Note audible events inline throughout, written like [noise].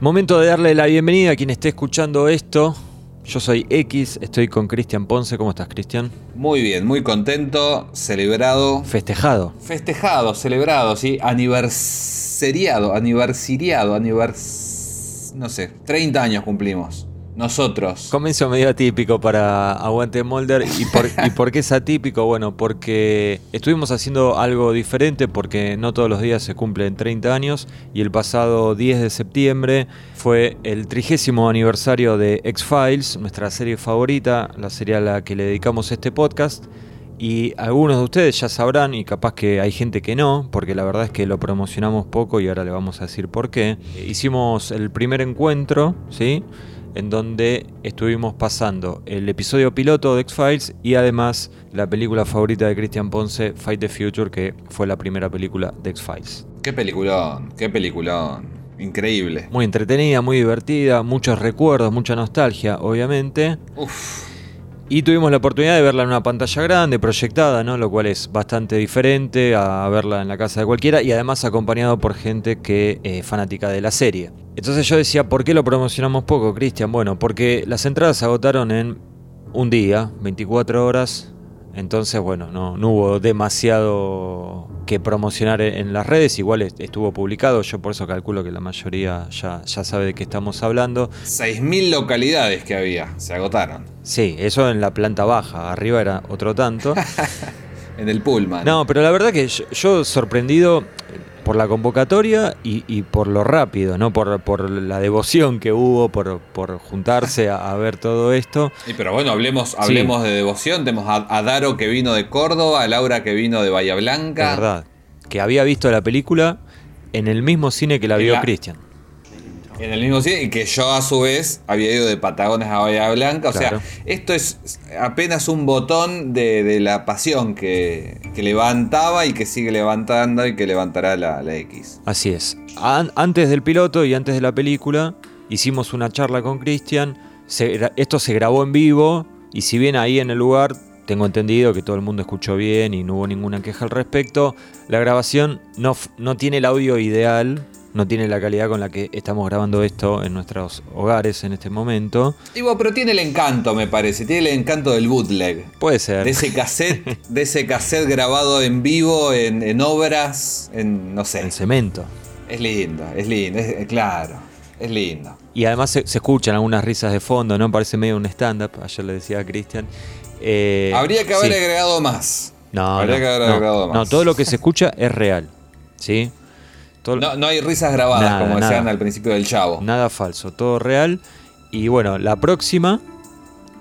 Momento de darle la bienvenida a quien esté escuchando esto. Yo soy X, estoy con Cristian Ponce. ¿Cómo estás, Cristian? Muy bien, muy contento, celebrado. Festejado. Festejado, celebrado, sí. Aniversariado, aniversariado, anivers... No sé, 30 años cumplimos. Nosotros. Comienzo medio atípico para Aguante Molder. ¿Y por, [laughs] ¿Y por qué es atípico? Bueno, porque estuvimos haciendo algo diferente porque no todos los días se cumplen 30 años y el pasado 10 de septiembre fue el trigésimo aniversario de X-Files, nuestra serie favorita, la serie a la que le dedicamos este podcast. Y algunos de ustedes ya sabrán, y capaz que hay gente que no, porque la verdad es que lo promocionamos poco y ahora le vamos a decir por qué. Hicimos el primer encuentro, ¿sí? En donde estuvimos pasando el episodio piloto de X-Files y además la película favorita de Christian Ponce, Fight the Future, que fue la primera película de X-Files. Qué peliculón, qué peliculón. Increíble. Muy entretenida, muy divertida, muchos recuerdos, mucha nostalgia, obviamente. Uf. Y tuvimos la oportunidad de verla en una pantalla grande, proyectada, ¿no? Lo cual es bastante diferente a verla en la casa de cualquiera y además acompañado por gente que es fanática de la serie. Entonces yo decía, ¿por qué lo promocionamos poco, Cristian? Bueno, porque las entradas se agotaron en un día, 24 horas. Entonces, bueno, no, no hubo demasiado que promocionar en las redes. Igual estuvo publicado, yo por eso calculo que la mayoría ya, ya sabe de qué estamos hablando. 6.000 localidades que había, se agotaron. Sí, eso en la planta baja, arriba era otro tanto. [laughs] en el Pullman. No, pero la verdad que yo, yo sorprendido por la convocatoria y, por lo rápido, ¿no? Por, por la devoción que hubo, por, por juntarse a, ver todo esto. Y pero bueno, hablemos, hablemos de devoción. Tenemos a, Daro que vino de Córdoba, a Laura que vino de Bahía Blanca. Es verdad. Que había visto la película en el mismo cine que la vio Cristian. En el mismo cine, y que yo a su vez había ido de Patagones a Bahía Blanca. O sea, esto es apenas un botón de, la pasión que, levantaba y que sigue levantando y que levantará la, X. Así es. antes del piloto y antes de la película, hicimos una charla con Cristian. Esto se grabó en vivo y si bien ahí en el lugar tengo entendido que todo el mundo escuchó bien y no hubo ninguna queja al respecto, la grabación no, no tiene el audio ideal no tiene la calidad con la que estamos grabando esto en nuestros hogares en este momento. Digo, pero tiene el encanto, me parece, tiene el encanto del bootleg. Puede ser. De ese cassette, de ese cassette grabado en vivo, en, obras, en no sé. En cemento. Es lindo, es lindo, es, claro, es lindo. Y además se, escuchan algunas risas de fondo, ¿no? Parece medio un stand-up, ayer le decía a Cristian. Eh, Habría que haber agregado más. No, Habría que haber agregado más. No, todo lo que se escucha es real. ¿Sí? No, hay risas grabadas, como decían al principio del chavo. Nada falso, todo real. Y bueno, la próxima,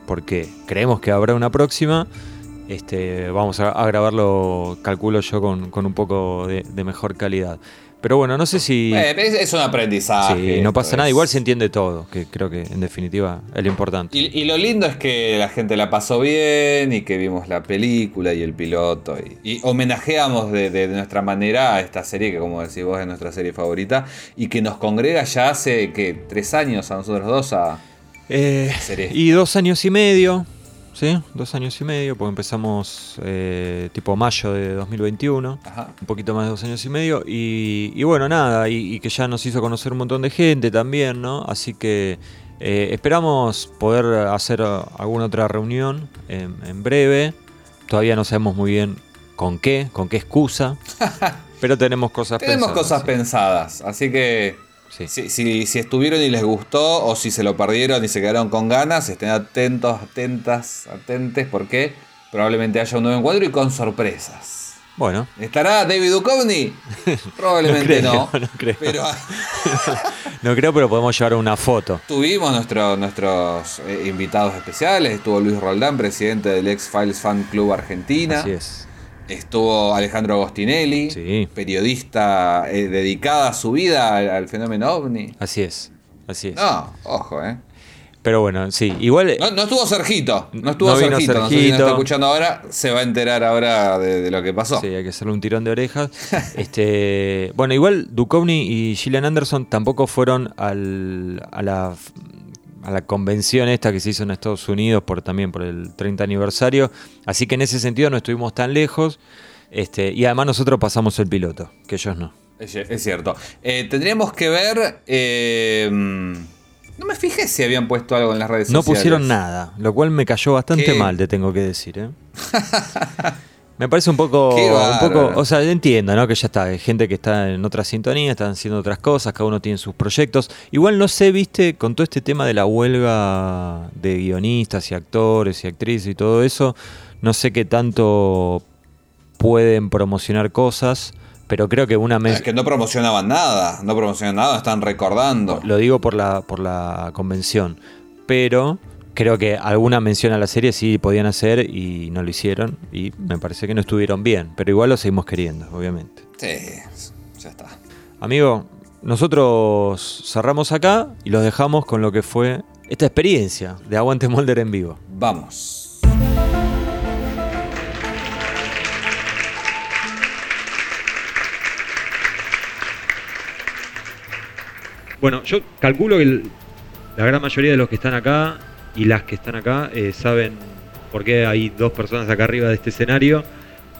porque creemos que habrá una próxima, este, vamos a, grabarlo, calculo yo, con, un poco de mejor calidad. Pero bueno, no sé si. es un aprendizaje. Sí, no pasa nada, igual se entiende todo, que creo que en definitiva es lo importante. Y, lo lindo es que la gente la pasó bien y que vimos la película y el piloto. Y, homenajeamos de, nuestra manera a esta serie, que como decís vos es nuestra serie favorita, y que nos congrega ya hace, que ¿Tres años a nosotros dos a. Eh, y dos años y medio. ¿Sí? Dos años y medio, porque empezamos eh, tipo mayo de 2021, un poquito más de dos años y medio, y, bueno, nada, y, que ya nos hizo conocer un montón de gente también, ¿no? Así que eh, esperamos poder hacer alguna otra reunión en, breve, todavía no sabemos muy bien con qué, con qué excusa, [laughs] pero tenemos cosas pensadas. Tenemos cosas pensadas, así que si, estuvieron y les gustó o si se lo perdieron y se quedaron con ganas, estén atentos, atentas, atentes porque probablemente haya un nuevo encuentro y con sorpresas. Bueno. ¿Estará David Duchovny? [laughs] Probablemente no. no, creo. Pero... [laughs] no creo, pero podemos llevar una foto. Tuvimos nuestros eh, invitados especiales. Estuvo Luis Roldán, presidente del X-Files Fan Club Argentina. Así es. Estuvo Alejandro Agostinelli, periodista eh, dedicada a su vida al, fenómeno ovni. Así es, así es. No, ojo, ¿eh? Pero bueno, sí, igual. No, no estuvo Sergito, no estuvo Sergito. No sé si está escuchando ahora, se va a enterar ahora de, lo que pasó. Sí, hay que hacerle un tirón de orejas. [laughs] este, bueno, igual Duchovny y Gillian Anderson tampoco fueron al, a la a la convención esta que se hizo en Estados Unidos por también por el 30 aniversario. Así que en ese sentido no estuvimos tan lejos. Este, y además nosotros pasamos el piloto, que ellos no. Es, es cierto. Eh, tendríamos que ver. eh, no me fijé si habían puesto algo en las redes No sociales. pusieron nada, lo cual me cayó bastante Qué- mal, te tengo que decir. ¿eh? [laughs] me parece un poco, un poco, o sea, yo entiendo, ¿no? Que ya está, hay gente que está en otra sintonía, están haciendo otras cosas, cada uno tiene sus proyectos. Igual no sé, viste, con todo este tema de la huelga de guionistas y actores y actrices y todo eso, no sé qué tanto pueden promocionar cosas, pero creo que una mes- Es que no promocionaban nada. No promocionaban nada, están recordando. Lo digo por la, por la convención. Pero creo que alguna mención a la serie sí podían hacer y no lo hicieron. Y me parece que no estuvieron bien. Pero igual lo seguimos queriendo, obviamente. Sí, ya está. Amigo, nosotros cerramos acá y los dejamos con lo que fue esta experiencia de Aguante Molder en vivo. Vamos. Bueno, yo calculo que el- la gran mayoría de los que están acá y las que están acá eh, saben por qué hay dos personas acá arriba de este escenario,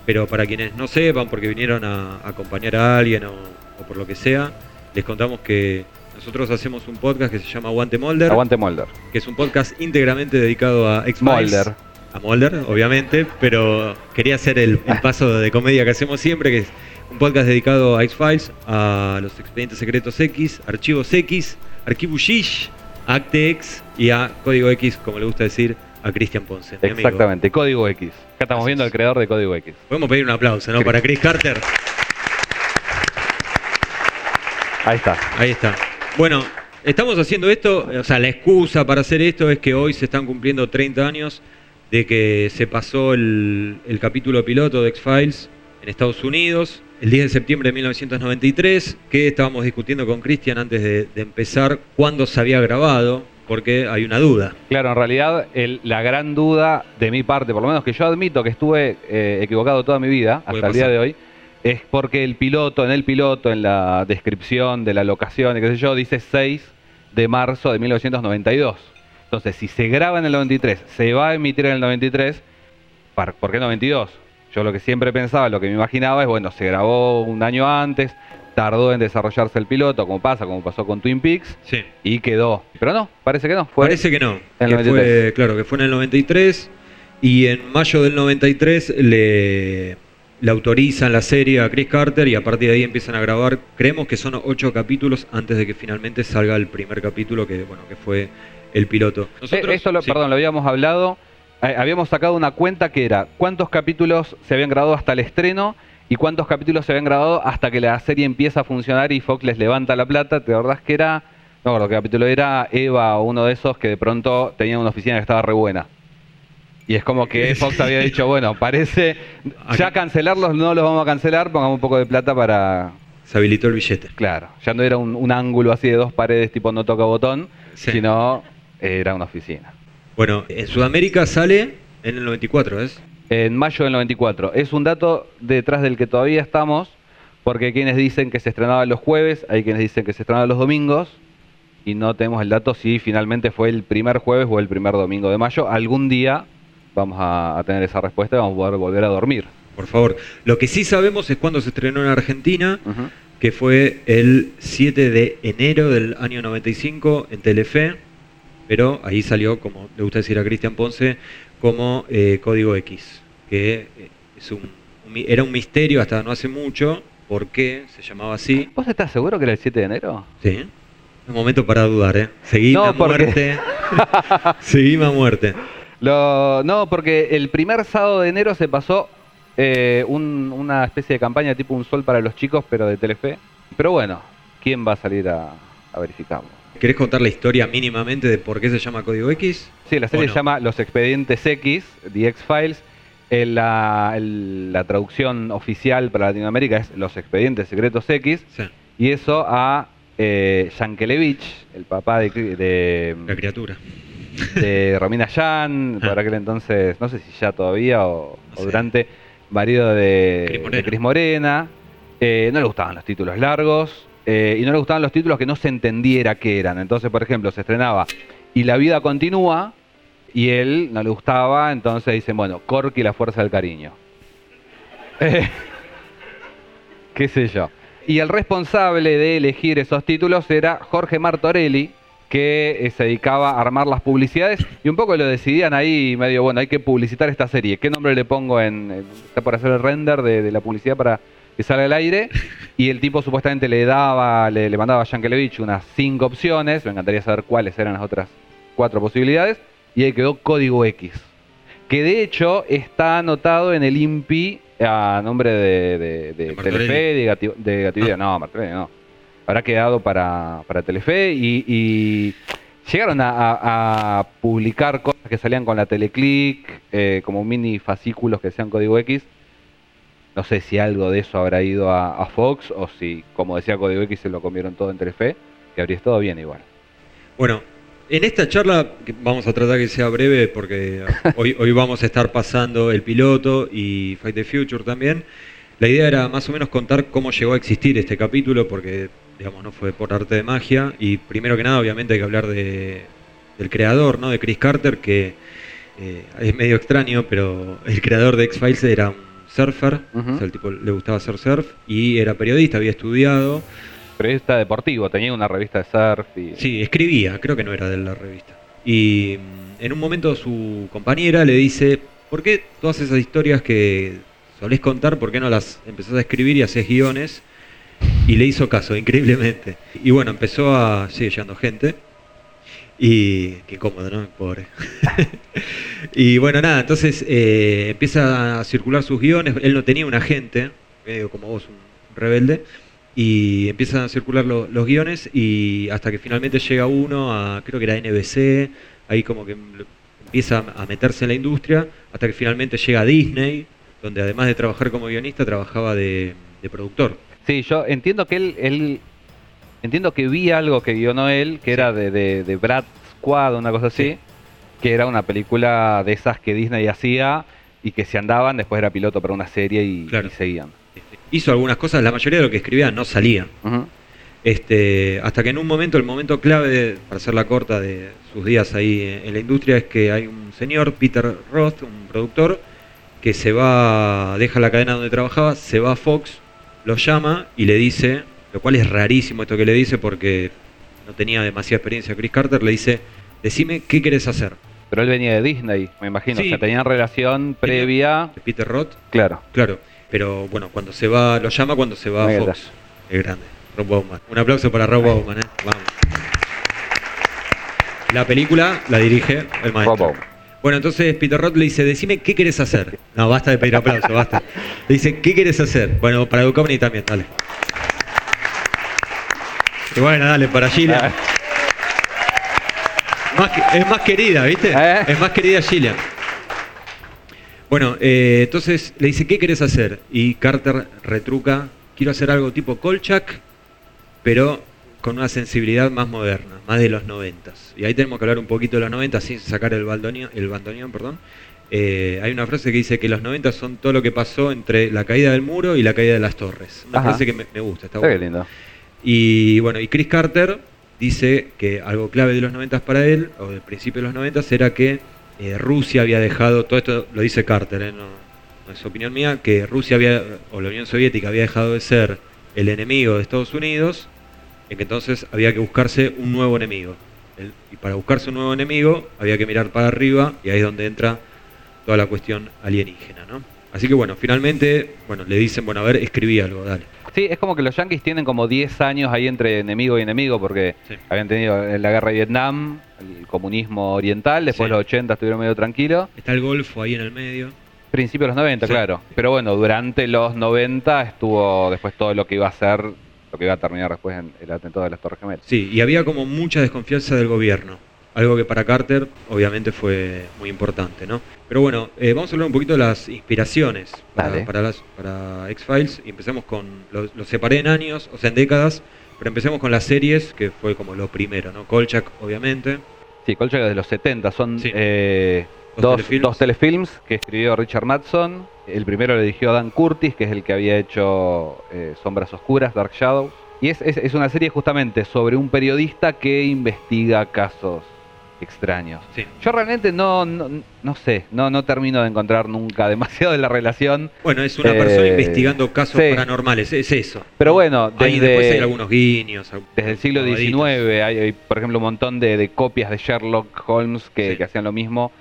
pero para quienes no sepan, porque vinieron a, a acompañar a alguien o, o por lo que sea, les contamos que nosotros hacemos un podcast que se llama Aguante Molder, Aguante Molder. que es un podcast íntegramente dedicado a X-Files. Mulder. A Molder, obviamente, pero quería hacer el, el paso de comedia que hacemos siempre, que es un podcast dedicado a X-Files, a los expedientes secretos X, archivos X, archivo Shish, Acte X y a Código X, como le gusta decir, a Cristian Ponce. mi amigo. Exactamente, Código X. Acá estamos viendo al creador de Código X. Podemos pedir un aplauso, ¿no? Para Chris Carter. Ahí está. Ahí está. Bueno, estamos haciendo esto, o sea, la excusa para hacer esto es que hoy se están cumpliendo 30 años de que se pasó el, el capítulo piloto de X-Files en Estados Unidos, el 10 de septiembre de 1993, que estábamos discutiendo con Cristian antes de, de empezar cuándo se había grabado, porque hay una duda. Claro, en realidad el- la gran duda de mi parte, por lo menos que yo admito que estuve eh, equivocado toda mi vida, hasta el día de hoy, es porque el piloto, en el piloto, en la descripción de la locación y qué sé yo, dice 6 de marzo de 1992. Entonces, si se graba en el 93, se va a emitir en el 93, par- ¿por qué 92? Yo lo que siempre pensaba, lo que me imaginaba es, bueno, se grabó un año antes, tardó en desarrollarse el piloto, como pasa, como pasó con Twin Peaks, Sí. y quedó. Pero no, parece que no. Fue Parece que no. en el que 93. fue, claro, que fue en el 93 y en mayo del 93 le, le autorizan la serie a Chris Carter y a partir de ahí empiezan a grabar. Creemos que son ocho capítulos antes de que finalmente salga el primer capítulo que bueno que fue el piloto. Eh, Esto, lo, sí. perdón, lo habíamos hablado. Eh, habíamos sacado una cuenta que era cuántos capítulos se habían grabado hasta el estreno y cuántos capítulos se habían grabado hasta que la serie empieza a funcionar y Fox les levanta la plata. ¿Te acordás que era? No me acuerdo qué capítulo era. Eva o uno de esos que de pronto tenía una oficina que estaba re buena. Y es como que Fox [laughs] había dicho, bueno, parece ya cancelarlos no los vamos a cancelar, pongamos un poco de plata para... Se habilitó el billete. Claro, ya no era un, un ángulo así de dos paredes tipo no toca botón, Sí. sino era una oficina. Bueno, en Sudamérica sale en el 94, ¿es? En mayo del 94. Es un dato detrás del que todavía estamos, porque hay quienes dicen que se estrenaba los jueves, hay quienes dicen que se estrenaba los domingos, y no tenemos el dato si finalmente fue el primer jueves o el primer domingo de mayo. Algún día vamos a, a tener esa respuesta y vamos a poder volver a dormir. Por favor. Lo que sí sabemos es cuándo se estrenó en Argentina. Que fue el 7 de enero del año 95 en Telefe, pero ahí salió, como le gusta decir a Cristian Ponce, como eh, Código X, que eh, es un, era un misterio hasta no hace mucho, por qué se llamaba así. ¿Vos estás seguro que era el 7 de enero? Sí. Un momento para dudar, ¿eh? Seguime No, porque- muerte. [laughs] Seguime a muerte. Lo- no, porque el primer sábado de enero se pasó eh, un- una especie de campaña tipo un sol para los chicos, pero de Telefe. Pero bueno, ¿quién va a salir a, a verificarlo? ¿Querés contar la historia mínimamente de por qué se llama Código X? Sí, la serie se llama Los Expedientes X, The X-Files. El- La, la traducción oficial para Latinoamérica es Los Expedientes Secretos X. Sí, Y eso a eh, Yankelevich, el papá de, de, la criatura. de [laughs] Romina Yan, por Ah. aquel entonces, no sé si ya todavía o, No o sé. durante, marido de Cris de Morena. Cris Morena. Eh, no le gustaban los títulos largos eh, y no le gustaban los títulos que no se entendiera qué eran. Entonces, por ejemplo, se estrenaba Y la vida continúa y él no le gustaba, entonces dicen, bueno, Corky la fuerza del cariño. Eh, [laughs] ¿Qué sé yo? Y el responsable de elegir esos títulos era Jorge Martorelli, que eh, se dedicaba a armar las publicidades y un poco lo decidían ahí medio, bueno, hay que publicitar esta serie. ¿Qué nombre le pongo en... está por hacer el render de, de la publicidad para que salga al aire? Y el tipo supuestamente le daba, le, le mandaba a Yankelevich unas cinco opciones, me encantaría saber cuáles eran las otras cuatro posibilidades, y ahí quedó Código X. Que de hecho está anotado en el INPI a nombre de, de, de De Martorelli. Telefe, de, Gati- de Gatividad. [laughs] No, Martorelli no. Habrá quedado para, para Telefe y, y llegaron a, a- a publicar cosas que salían con la Teleclick, eh, como mini fascículos que sean Código X. No sé si algo de eso habrá ido a, a Fox o si, como decía Código X, se lo comieron todo en Telefe, que habría estado bien igual. Bueno, en esta charla que vamos a tratar que sea breve porque [laughs] hoy, hoy vamos a estar pasando el piloto y Fight the Future también. La idea era más o menos contar cómo llegó a existir este capítulo porque, digamos, no fue por arte de magia. Y primero que nada, obviamente, hay que hablar de, del creador, ¿no? De Chris Carter, que eh, es medio extraño, pero el creador de X-Files era un surfer, o sea, el tipo le gustaba hacer surf y era periodista, había estudiado. Periodista deportivo, tenía una revista de surf y... Sí, escribía, creo que no era de la revista. Y mm, en un momento su compañera le dice, ¿por qué todas esas historias que solés contar, por qué no las empezás a escribir y haces guiones? Y le hizo caso, increíblemente. Y bueno, empezó a... sigue llegando gente. Y qué cómodo, ¿no? Pobre. [laughs] y bueno, nada, entonces eh, empieza a circular sus guiones. Él no tenía un agente, medio como vos, un rebelde. Y empiezan a circular lo- los guiones y hasta que finalmente llega uno a, creo que era NBC, ahí como que empieza a meterse en la industria, hasta que finalmente llega a Disney, donde además de trabajar como guionista, trabajaba de, productor. Sí, yo entiendo que él entiendo que vi algo que guionó él, que era de, de, de Brad Squad, una cosa así, Sí. que era una película de esas que Disney hacía y que se andaban, después era piloto para una serie y, Claro. y seguían. Hizo algunas cosas, la mayoría de lo que escribía no salía. Este, hasta que en un momento, el momento clave, de- para hacer la corta de sus días ahí en la industria, es que hay un señor, Peter Roth, un productor, que se va, deja la cadena donde trabajaba, se va a Fox, lo llama y le dice, lo cual es rarísimo esto que le dice porque no tenía demasiada experiencia Chris Carter, le dice, decime qué querés hacer. Pero él venía de Disney, me imagino, Sí. o sea, tenían relación previa, Peter Roth, claro. claro, pero bueno, cuando se va, lo llama cuando se va Muy. Fox. Es grande, Rob Bowman. Un aplauso para Rob Bowman, ¿eh? Vamos. La película la dirige el maestro. Robo. Bueno, entonces Peter Roth le dice, decime qué querés hacer. No, basta de pedir aplauso, basta. Le dice, ¿qué querés hacer? Bueno, para Duchovny también, dale. Y bueno, dale, para Gillian. Más es más querida, ¿viste? ¿Eh? Es más querida Gillian. Bueno, eh, entonces le dice, ¿qué querés hacer? Y Carter retruca, quiero hacer algo tipo Kolchak, pero con una sensibilidad más moderna, más de los noventas. Y ahí tenemos que hablar un poquito de los noventas sin sacar el bandoneón, el bandoneón perdón. Eh, hay una frase que dice que los noventas son todo lo que pasó entre la caída del muro y la caída de las torres. Una Ajá. frase que me, me gusta, está Qué buena. lindo. Y bueno, y Chris Carter dice que algo clave de los 90 para él, o del principio de los 90, era que eh, Rusia había dejado, todo esto lo dice Carter, eh, no, no es opinión mía, que Rusia había, o la Unión Soviética había dejado de ser el enemigo de Estados Unidos, en que entonces había que buscarse un nuevo enemigo. Y para buscarse un nuevo enemigo había que mirar para arriba, y ahí es donde entra toda la cuestión alienígena, ¿no? Así que bueno, finalmente, bueno, le dicen, bueno, a ver, escribí algo, dale. Sí, es como que los yankees tienen como 10 años ahí entre enemigo y enemigo, porque Sí. habían tenido la guerra de Vietnam, el comunismo oriental, después Sí. los 80 estuvieron medio tranquilos, Está el Golfo ahí en el medio. principios de los 90, Sí. claro. Pero bueno, durante los 90 estuvo después todo lo que iba a ser, lo que iba a terminar después en el atentado de las Torres Gemelas. Sí, y había como mucha desconfianza del gobierno. Algo que para Carter obviamente fue muy importante, ¿no? Pero bueno, eh, vamos a hablar un poquito de las inspiraciones para, las, para X-Files. Y empecemos con, lo, lo separé en años, o sea, en décadas, pero empecemos con las series, que fue como lo primero, ¿no? Kolchak, obviamente. Sí, Kolchak es de los 70, son Sí. eh, Dos dos, telefilms. dos telefilms que escribió Richard Madson. El primero lo dirigió Dan Curtis, que es el que había hecho eh, Sombras Oscuras, Dark Shadows. Y es, es- es una serie justamente sobre un periodista que investiga casos extraños. Sí. Yo realmente no, no, no sé, no, no termino de encontrar nunca [laughs] demasiado de la relación. Bueno, es una Eh, persona investigando casos sí. paranormales, es eso. Pero bueno, Ahí desde- después hay algunos guiños. Desde el siglo XIX hay, hay, por ejemplo, un montón de, de copias de Sherlock Holmes que, Sí. que hacían lo mismo.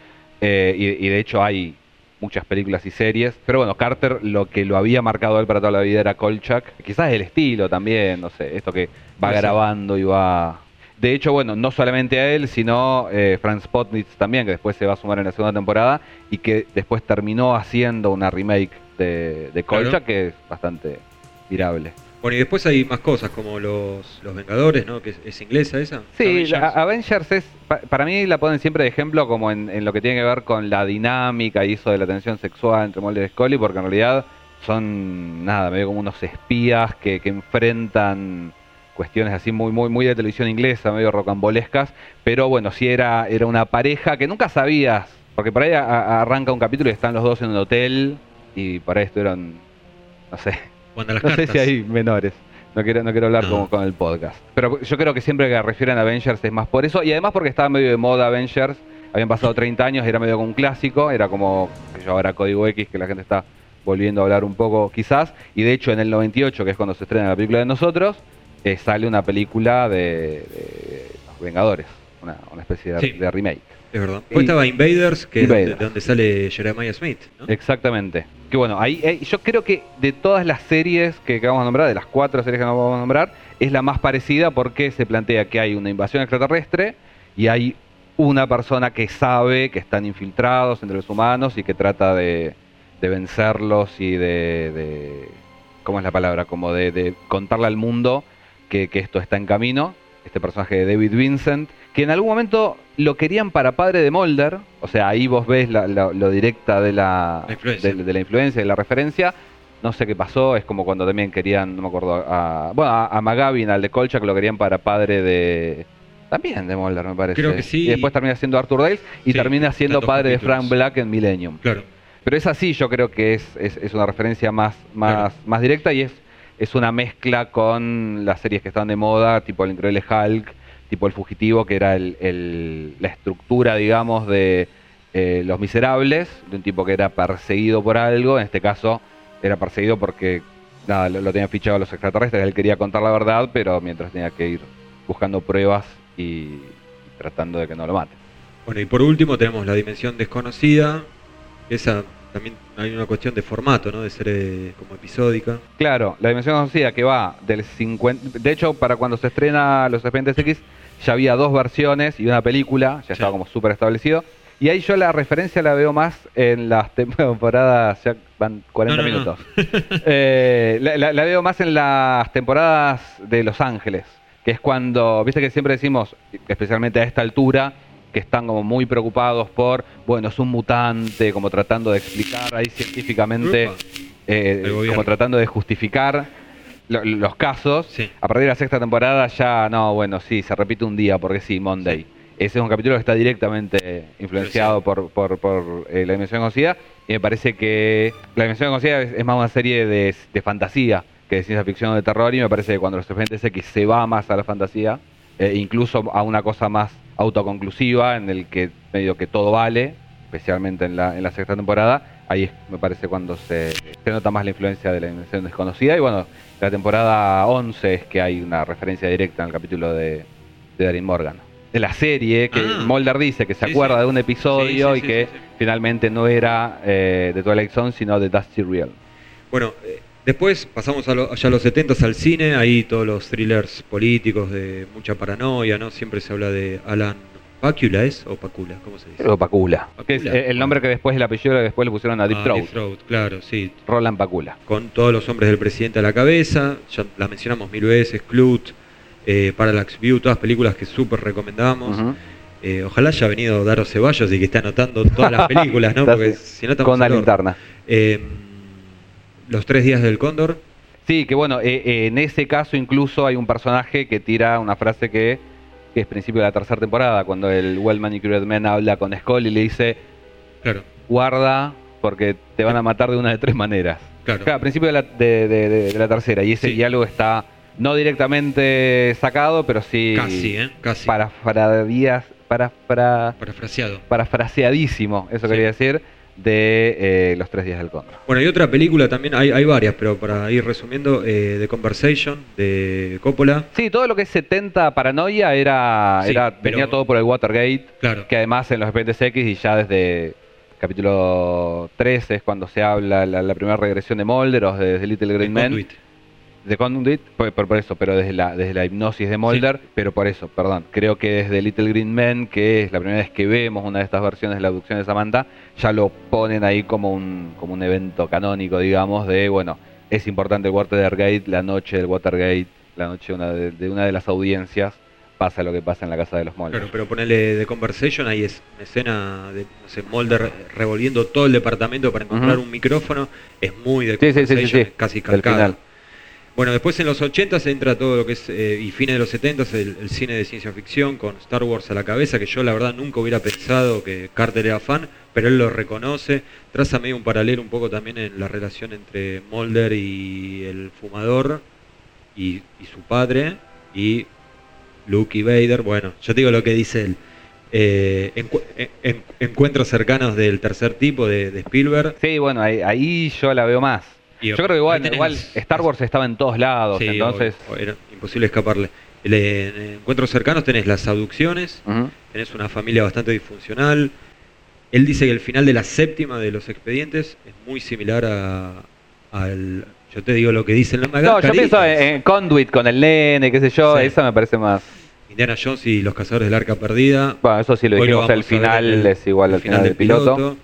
eh, y, y de hecho hay muchas películas y series. Pero bueno, Carter lo que lo había marcado él para toda la vida era Kolchak. Quizás el estilo también, no sé, esto que va grabando y va... De hecho, bueno, no solamente a él, sino eh, Franz Potnitz también, que después se va a sumar en la segunda temporada y que después terminó haciendo una remake de, de Claro. Kolchak que es bastante virable. Bueno, y después hay más cosas como los, los Vengadores, ¿no? Que es, es inglesa esa. Sí, Avengers. la- Avengers es, pa- para mí la ponen siempre de ejemplo como en, en lo que tiene que ver con la dinámica y eso de la tensión sexual entre Mulder y Scully, porque en realidad son, nada, medio como unos espías que, que enfrentan cuestiones así muy, muy, muy de televisión inglesa, medio rocambolescas, pero bueno, sí era, era una pareja que nunca sabías, porque por ahí a- a- arranca un capítulo y están los dos en un hotel y por ahí estuvieron, no sé, Cuando las no sé cartas. si hay menores. No quiero, no quiero hablar No. como con el podcast. Pero yo creo que siempre que refieren a Avengers es más por eso. Y además porque estaba medio de moda Avengers. Habían pasado 30 años, era medio como un clásico. Era como, que yo ahora Código X, que la gente está volviendo a hablar un poco quizás. Y de hecho en el 98, que es cuando se estrena la película de nosotros, eh, sale una película de, de Los Vengadores. Una, una especie de, Sí. de remake. Es verdad. Y- estaba Invaders, que es Invaders. de, de donde sale Jeremiah Smith. ¿no? Exactamente. Que bueno, ahí, ahí- yo creo que de todas las series que, que vamos a nombrar, de las cuatro series que vamos a nombrar, es la más parecida porque se plantea que hay una invasión extraterrestre y hay una persona que sabe que están infiltrados entre los humanos y que trata de, de vencerlos y de, de- ¿Cómo es la palabra? Como de, de contarle al mundo que, que esto está en camino. Este personaje de David Vincent, que en algún momento lo querían para padre de Mulder, o sea, ahí vos ves la- la- lo directa de la, La influencia. de, de la influencia, de la referencia. No sé qué pasó, es como cuando también querían, no me acuerdo, a, bueno, a, a Magavin, al de Kolchak, lo querían para padre de... También de Mulder, me parece. Creo que sí. Y después termina siendo Arthur Dales y Sí, termina siendo padre de. Frank Black en Millennium. Claro. Pero es así, yo creo que es, es, es una referencia más, más, Claro. más directa y es, es una mezcla con las series que están de moda, tipo El Increíble Hulk, tipo El Fugitivo, que era el, la estructura, digamos, de eh, Los Miserables, de un tipo que era perseguido por algo, en este caso era perseguido porque nada, lo, lo tenían fichado los extraterrestres, él quería contar la verdad, pero mientras tenía que ir buscando pruebas y tratando de que no lo maten. Bueno, y por último tenemos la dimensión desconocida. Esa también hay una cuestión de formato, ¿no? De ser eh, como episódica. Claro, la dimensión conocida que va del 50... De hecho, para cuando se estrena Los Expedientes X, ya había dos versiones y una película, ya estaba como súper establecido. Y ahí yo la referencia la veo más en las [laughs] temporadas, ya van 40 No, no, no. minutos. Eh, la, la- la veo más en las temporadas de Los Ángeles, que es cuando, viste que siempre decimos, especialmente a esta altura, que están como muy preocupados por, bueno, es un mutante, como tratando de explicar ahí científicamente, eh, como tratando de justificar lo- los casos. Sí. A partir de la sexta temporada ya, no, bueno, sí, se repite un día, porque sí, Monday. Ese es un capítulo que está directamente influenciado por, por, por, eh, la dimensión conocida y me parece que la dimensión conocida es, es más una serie de, de fantasía que de ciencia ficción o de terror y me parece que cuando los expedientes X se va más a la fantasía, eh, incluso a una cosa más autoconclusiva en el que medio que todo vale, especialmente en la, en la sexta temporada, ahí es, me parece cuando se, se nota más la influencia de la dimensión desconocida y bueno, la temporada 11 es que hay una referencia directa en el capítulo de, de Darin Morgan. De la serie, que Ah. Mulder dice que se Sí, acuerda sí. de un episodio Sí, y que finalmente no era eh, de Twilight Zone, sino de Dusty Real. Bueno, eh, después pasamos a lo- allá a los 70 al cine, ahí todos los thrillers políticos de mucha paranoia, ¿no? Siempre se habla de Alan Pacula, ¿es? ¿O Pacula? ¿Cómo se dice? Creo Pacula. Que es Pacula. el nombre que después, el apellido que después le pusieron a Deep Ah, Throat. Deep Throat, claro, sí. Roland Pacula. Con todos los hombres del presidente a la cabeza, ya la mencionamos mil veces, Clut, eh, Parallax View, todas películas que súper recomendamos. Eh, ojalá haya venido Daro Ceballos y que esté anotando todas las [laughs] películas, ¿no? Porque si no estamos Con la linterna. Eh, los tres días del cóndor, Sí, que bueno, eh, eh, en ese caso incluso hay un personaje que tira una frase que, que es principio de la tercera temporada, cuando el Well Manicured Man habla con Skull y le dice, claro, guarda porque te van a matar de una de tres maneras. claro. Claro, a principio de la, de, de- de- de la tercera, y ese Sí. diálogo está no directamente sacado, pero sí Casi, ¿eh? Casi. parafraseado, para, para, Parafraseado. parafraseadísimo, eso Sí. quería decir, de eh, Los Tres Días del Cóndor. Bueno, y otra película también, hay, hay varias, pero para ir resumiendo, eh, The Conversation de Coppola. Sí, todo lo que es 70 paranoia era, Sí, era pero- venía todo por el Watergate, Claro. que además en los expedientes X y ya desde capítulo 13 es cuando se habla la, la primera regresión de Mulder o de, de Little Green Men. De Conduit, por, por- eso, pero desde la, desde la hipnosis de Mulder, pero por eso, perdón, creo que desde Little Green Men, que es la primera vez que vemos una de estas versiones de la abducción de Samantha, ya lo ponen ahí como un, como un evento canónico, digamos, de, bueno, es importante el Watergate, la noche del Watergate, la noche una de, de una de las audiencias, pasa lo que pasa en la casa de los Mulder. Claro, pero ponerle The Conversation, ahí es una escena de, no sé, Mulder revolviendo todo el departamento para encontrar un micrófono. Es muy de Sí, sí, sí, sí, Conversation, sí. es casi final. Bueno, después en los 80 se entra todo lo que es, eh, y fines de los 70 el, el cine de ciencia ficción con Star Wars a la cabeza, que yo la verdad nunca hubiera pensado que Carter era fan, pero él lo reconoce. Traza medio un paralelo un poco también en la relación entre Mulder y el fumador y, su padre, y Luke y Vader. Bueno, yo te digo lo que dice él. Eh, encu- en- en- encuentros cercanos del tercer tipo de, de Spielberg. Sí, bueno, ahí, ahí yo la veo más. Y Yo creo que igual, las- Star Wars estaba en todos lados, Sí, entonces... obvio, era imposible escaparle. En encuentros cercanos tenés las abducciones, Ujú. tenés una familia bastante disfuncional. Él dice que el final de la séptima de los expedientes es muy similar a, al... Yo te digo lo que dice el nombre acá, No, yo pienso en, en Conduit con el nene, qué sé yo, Sí. esa me parece más... Indiana Jones y los cazadores del arca perdida. Bueno, eso sí lo dijimos, vamos el final es igual al final del piloto.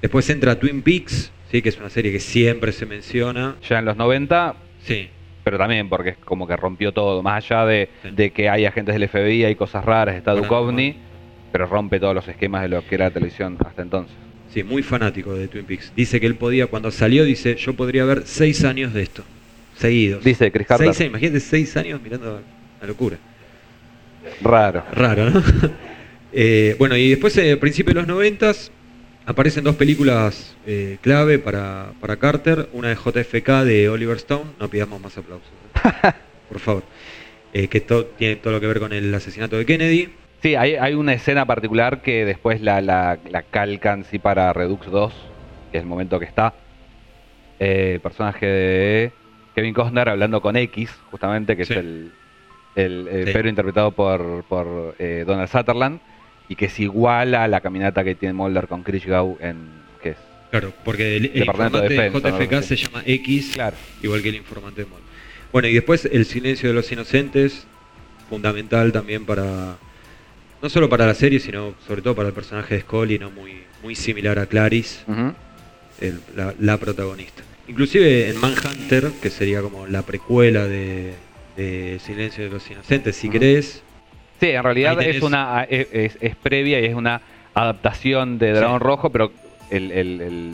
Después entra Twin Peaks, sí, que es una serie que siempre se menciona. Ya en los 90, Sí, pero también porque es como que rompió todo, más allá de, Sí. de que hay agentes del FBI, hay cosas raras, está. Duchovny, pero rompe todos los esquemas de lo que era la televisión hasta entonces. sí, muy fanático de Twin Peaks. Dice que él podía, cuando salió, dice, yo podría ver seis años de esto, seguidos. Dice Chris Carter. Seis, imagínate seis años mirando la locura. Raro. Raro, ¿no? [laughs] Eh, bueno, y después, eh, a principios de los noventas, aparecen dos películas eh, clave para, para Carter. Una de JFK de Oliver Stone. No pidamos más aplausos. [laughs] Por favor. Eh, que to- tiene todo lo que ver con el asesinato de Kennedy. Sí, hay, hay una escena particular que después la, la, la calcan sí para Redux 2, que es el momento que está. Eh, el personaje de Kevin Costner hablando con X, justamente, que Sí. es el, el, el Sí. Pedro interpretado por, por eh, Donald Sutherland, y que es igual a la caminata que tiene Mulder con Krishgau en... que es? Claro, porque el, el Departamento de informante Defensa, JFK ¿no? se llama X, Claro. igual que el informante de Mulder. Bueno, y después el silencio de los inocentes, fundamental también para, no solo para la serie, sino sobre todo para el personaje de Scully, ¿no? muy, muy similar a Clarice, el- la, la protagonista. Inclusive en Manhunter, que sería como la precuela de, de Silencio de los Inocentes, si Ujú. querés, Sí, en realidad es una es, es- es previa y es una adaptación de Dragón Sí. Rojo, pero el, el, el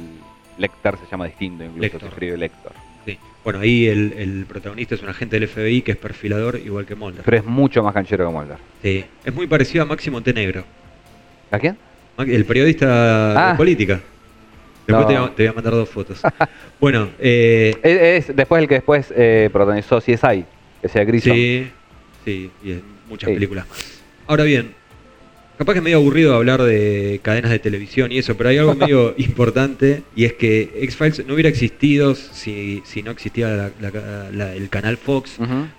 Lecter se llama distinto, incluso Lecter. se escribe Lector. sí. bueno, ahí el, el protagonista es un agente del FBI que es perfilador igual que Mulder. Pero es mucho más canchero que Mulder. Sí, es muy parecido a Máximo Montenegro. ¿A quién? El periodista Ah. de política. Después No. te, voy a- mandar dos fotos. [laughs] bueno, eh, Es, es después el que después eh, protagonizó CSI, que sea Grissom. sí, sí, y muchas Sí. películas más. Ahora bien, capaz que es medio aburrido hablar de cadenas de televisión y eso, pero hay algo medio [laughs] importante y es que X-Files no hubiera existido si, si no existía la- la- la- el canal Fox,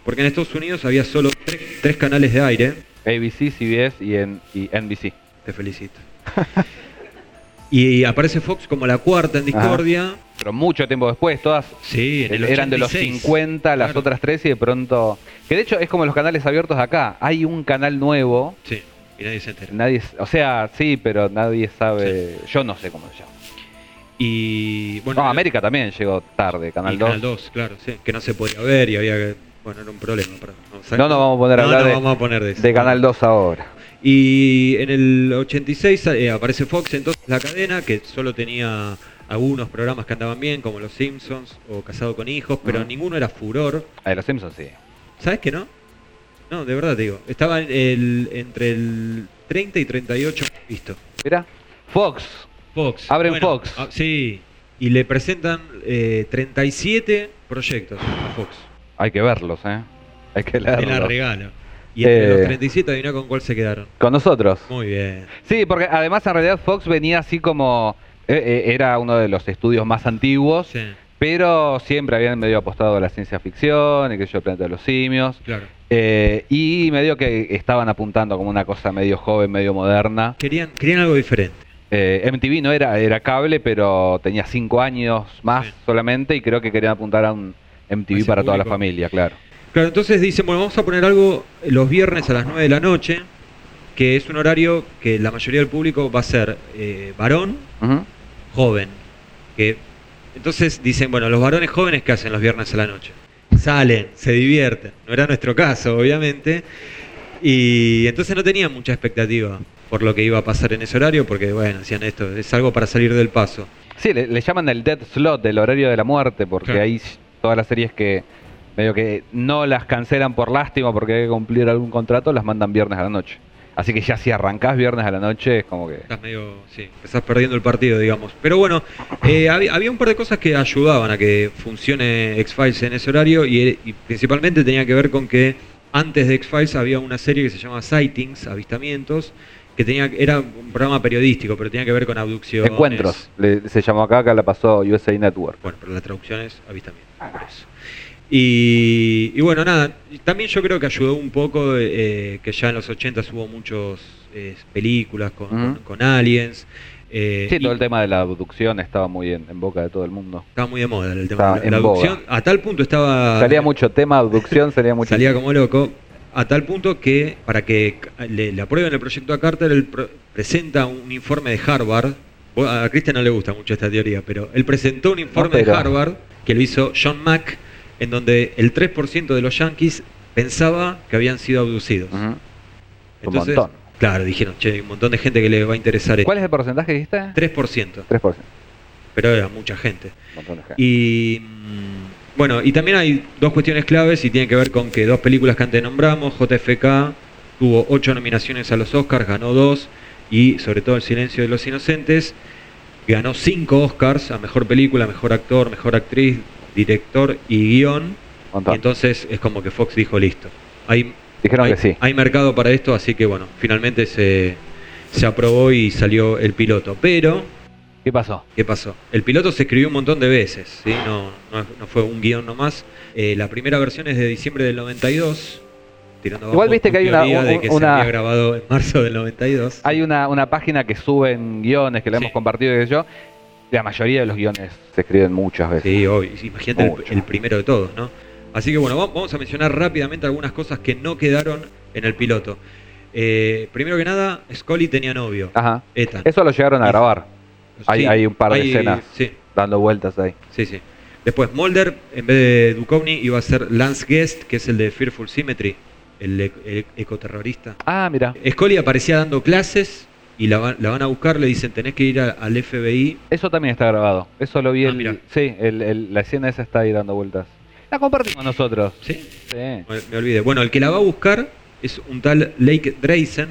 porque en Estados Unidos había solo tres, tres canales de aire. ABC, CBS y, en, y NBC. Te felicito. [laughs] y aparece Fox como la cuarta en Discordia. Pero mucho tiempo después, todas Sí, en el eran de los 86. 50, las Claro. otras tres y de pronto... Que de hecho es como los canales abiertos de acá. Hay un canal nuevo, Sí, y nadie se entera. nadie... O sea, sí, pero nadie sabe... Yo no sé cómo se llama. Y bueno, No, América también llegó tarde, y Canal 2. Canal 2, claro, sí, que no se podía ver y había que. Bueno, era un problema. Para, No nos vamos a poner a No, hablar no de- vamos a poner de eso. De Canal 2 ahora. Y en el 86 eh, aparece Fox, entonces la cadena, que solo tenía algunos programas que andaban bien, como Los Simpsons o Casado con Hijos, pero ninguno era furor. Ah, de los Simpsons sí. ¿Sabes que no? No, de verdad te digo. Estaba el, entre el 30 y 38 visto. Mira, Fox. Fox. Abren Fox. ah, sí. Y le presentan eh, 37 proyectos a Fox. Hay que verlos, ¿eh? Hay que Te la leerlos. regalo. Y entre los Eh. 37, adivina con cuál se quedaron. Con nosotros. Muy bien. Sí, porque además en realidad Fox venía así como... eh, eh, era uno de los estudios más antiguos, Sí, pero siempre habían medio apostado a la ciencia ficción y que yo planeta de los simios. claro. eh, y medio que estaban apuntando como una cosa medio joven, medio moderna. Querían, querían algo diferente. Eh, MTV no era, era cable, pero tenía cinco años más Sí. solamente y creo que querían apuntar a un MTV para toda la familia, claro. Claro, entonces dicen, bueno, vamos a poner algo los viernes a las 9 de la noche, que es un horario que la mayoría del público va a ser eh, varón, joven. Que, entonces dicen, bueno, los varones jóvenes, ¿qué hacen los viernes a la noche? Salen, se divierten. No era nuestro caso, obviamente. Y entonces no tenían mucha expectativa por lo que iba a pasar en ese horario, porque, bueno, decían esto, es algo para salir del paso. Sí, le, le llaman el dead slot, el horario de la muerte, porque Claro. ahí todas las series que medio que no las cancelan por lástima porque hay que cumplir algún contrato, las mandan viernes a la noche. Así que ya si arrancás viernes a la noche es como que... Estás medio, sí, estás perdiendo el partido, digamos. Pero bueno, eh, había, había un par de cosas que ayudaban a que funcione X-Files en ese horario y, y principalmente tenía que ver con que antes de X-Files había una serie que se llama Sightings, Avistamientos, que tenía era un programa periodístico, pero tenía que ver con abducciones. Encuentros, le- se llamó acá, acá la pasó USA Network. Bueno, pero la traducción es avistamiento, por eso. Y, y bueno, nada, también yo creo que ayudó un poco eh, que ya en los 80 hubo muchas películas con, aliens. eh, Sí, todo el tema de la abducción estaba muy en, en boca de todo el mundo. Estaba muy de moda el tema de la, la en boga. abducción. A tal punto estaba... Salía mucho tema abducción, [laughs] salía mucho... Salía como loco. A tal punto que para que le, le aprueben el proyecto a Carter, él pro- presenta un informe de Harvard. A Christian no le gusta mucho esta teoría, pero él presentó un informe de pero- Harvard que lo hizo John Mack, en donde el 3% de los yankees pensaba que habían sido abducidos. Un Entonces, montón. claro, dijeron, che, hay un montón de gente que le va a interesar esto. ¿Cuál es el porcentaje que dijiste? 3%, 3%. Un pero era mucha gente. montón de gente. Y mm, bueno, y también hay dos cuestiones claves y tienen que ver con que dos películas que antes nombramos, JFK tuvo ocho nominaciones a los Oscars, ganó dos, y sobre todo El silencio de los inocentes, ganó cinco Oscars a mejor película, mejor actor, mejor actriz, director y guion. Un Y entonces es como que Fox dijo listo. Hay, Dijeron hay, que sí. hay mercado para esto, así que bueno, finalmente se, se aprobó y salió el piloto. Pero ¿Qué pasó? ¿Qué pasó? El piloto se escribió un montón de veces, ¿sí? no, no, no fue un guion nomás. Eh, la primera versión es de diciembre del 92. Tirando Igual viste que hay una- teoría de que se una- había grabado en marzo del 92. Hay una, una página que suben guiones que la Sí. hemos compartido que yo. La mayoría de los guiones se escriben muchas veces. Sí, obvio. Imagínate el, primero de todos, ¿no? Así que bueno, va- vamos a mencionar rápidamente algunas cosas que no quedaron en el piloto. Eh, primero que nada, Scully tenía novio, Ajá. Ethan. Eso lo llegaron a grabar, hay- Sí, hay un par de hay- escenas. Sí, dando vueltas ahí. Sí, sí. Después, Mulder, en vez de Duchovny, iba a ser Lance Guest, que es el de Fearful Symmetry, el, e- el ecoterrorista. Ah, mira. Scully aparecía dando clases y la, van- la van a buscar, le dicen, tenés que ir a- al FBI. Eso también está grabado. Eso lo vi. Ah, el- sí, el- el- la escena esa está ahí dando vueltas. La compartimos nosotros. ¿Sí? Sí. Me, me olvidé. Bueno, el que la va a buscar es un tal Lake Dreisen,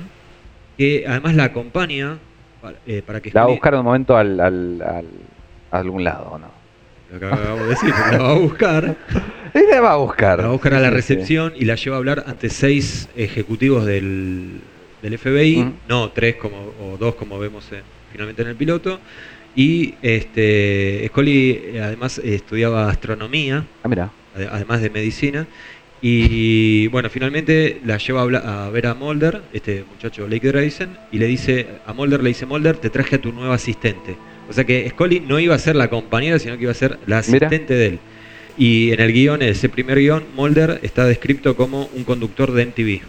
que además la acompaña para, eh, para que La va a buscar en un momento al, al, al- a algún lado, ¿o ¿no? Lo que acabamos de decir, la va a buscar. [laughs] Y la va a buscar. La va a buscar a la recepción y la lleva a hablar ante seis ejecutivos del, del FBI, no tres como, o dos como vemos en- finalmente en el piloto. Y este Scully eh, además estudiaba astronomía, Ah, mira. además de medicina. Y bueno, finalmente la lleva a, ver a Mulder, este muchacho Lake Dreisen, y le dice, a Mulder le dice, Mulder, te traje a tu nueva asistente. O sea que Scully no iba a ser la compañera, sino que iba a ser la Mira. asistente de él. Y en el guion, ese primer guion, Mulder está descrito como un conductor de MTV.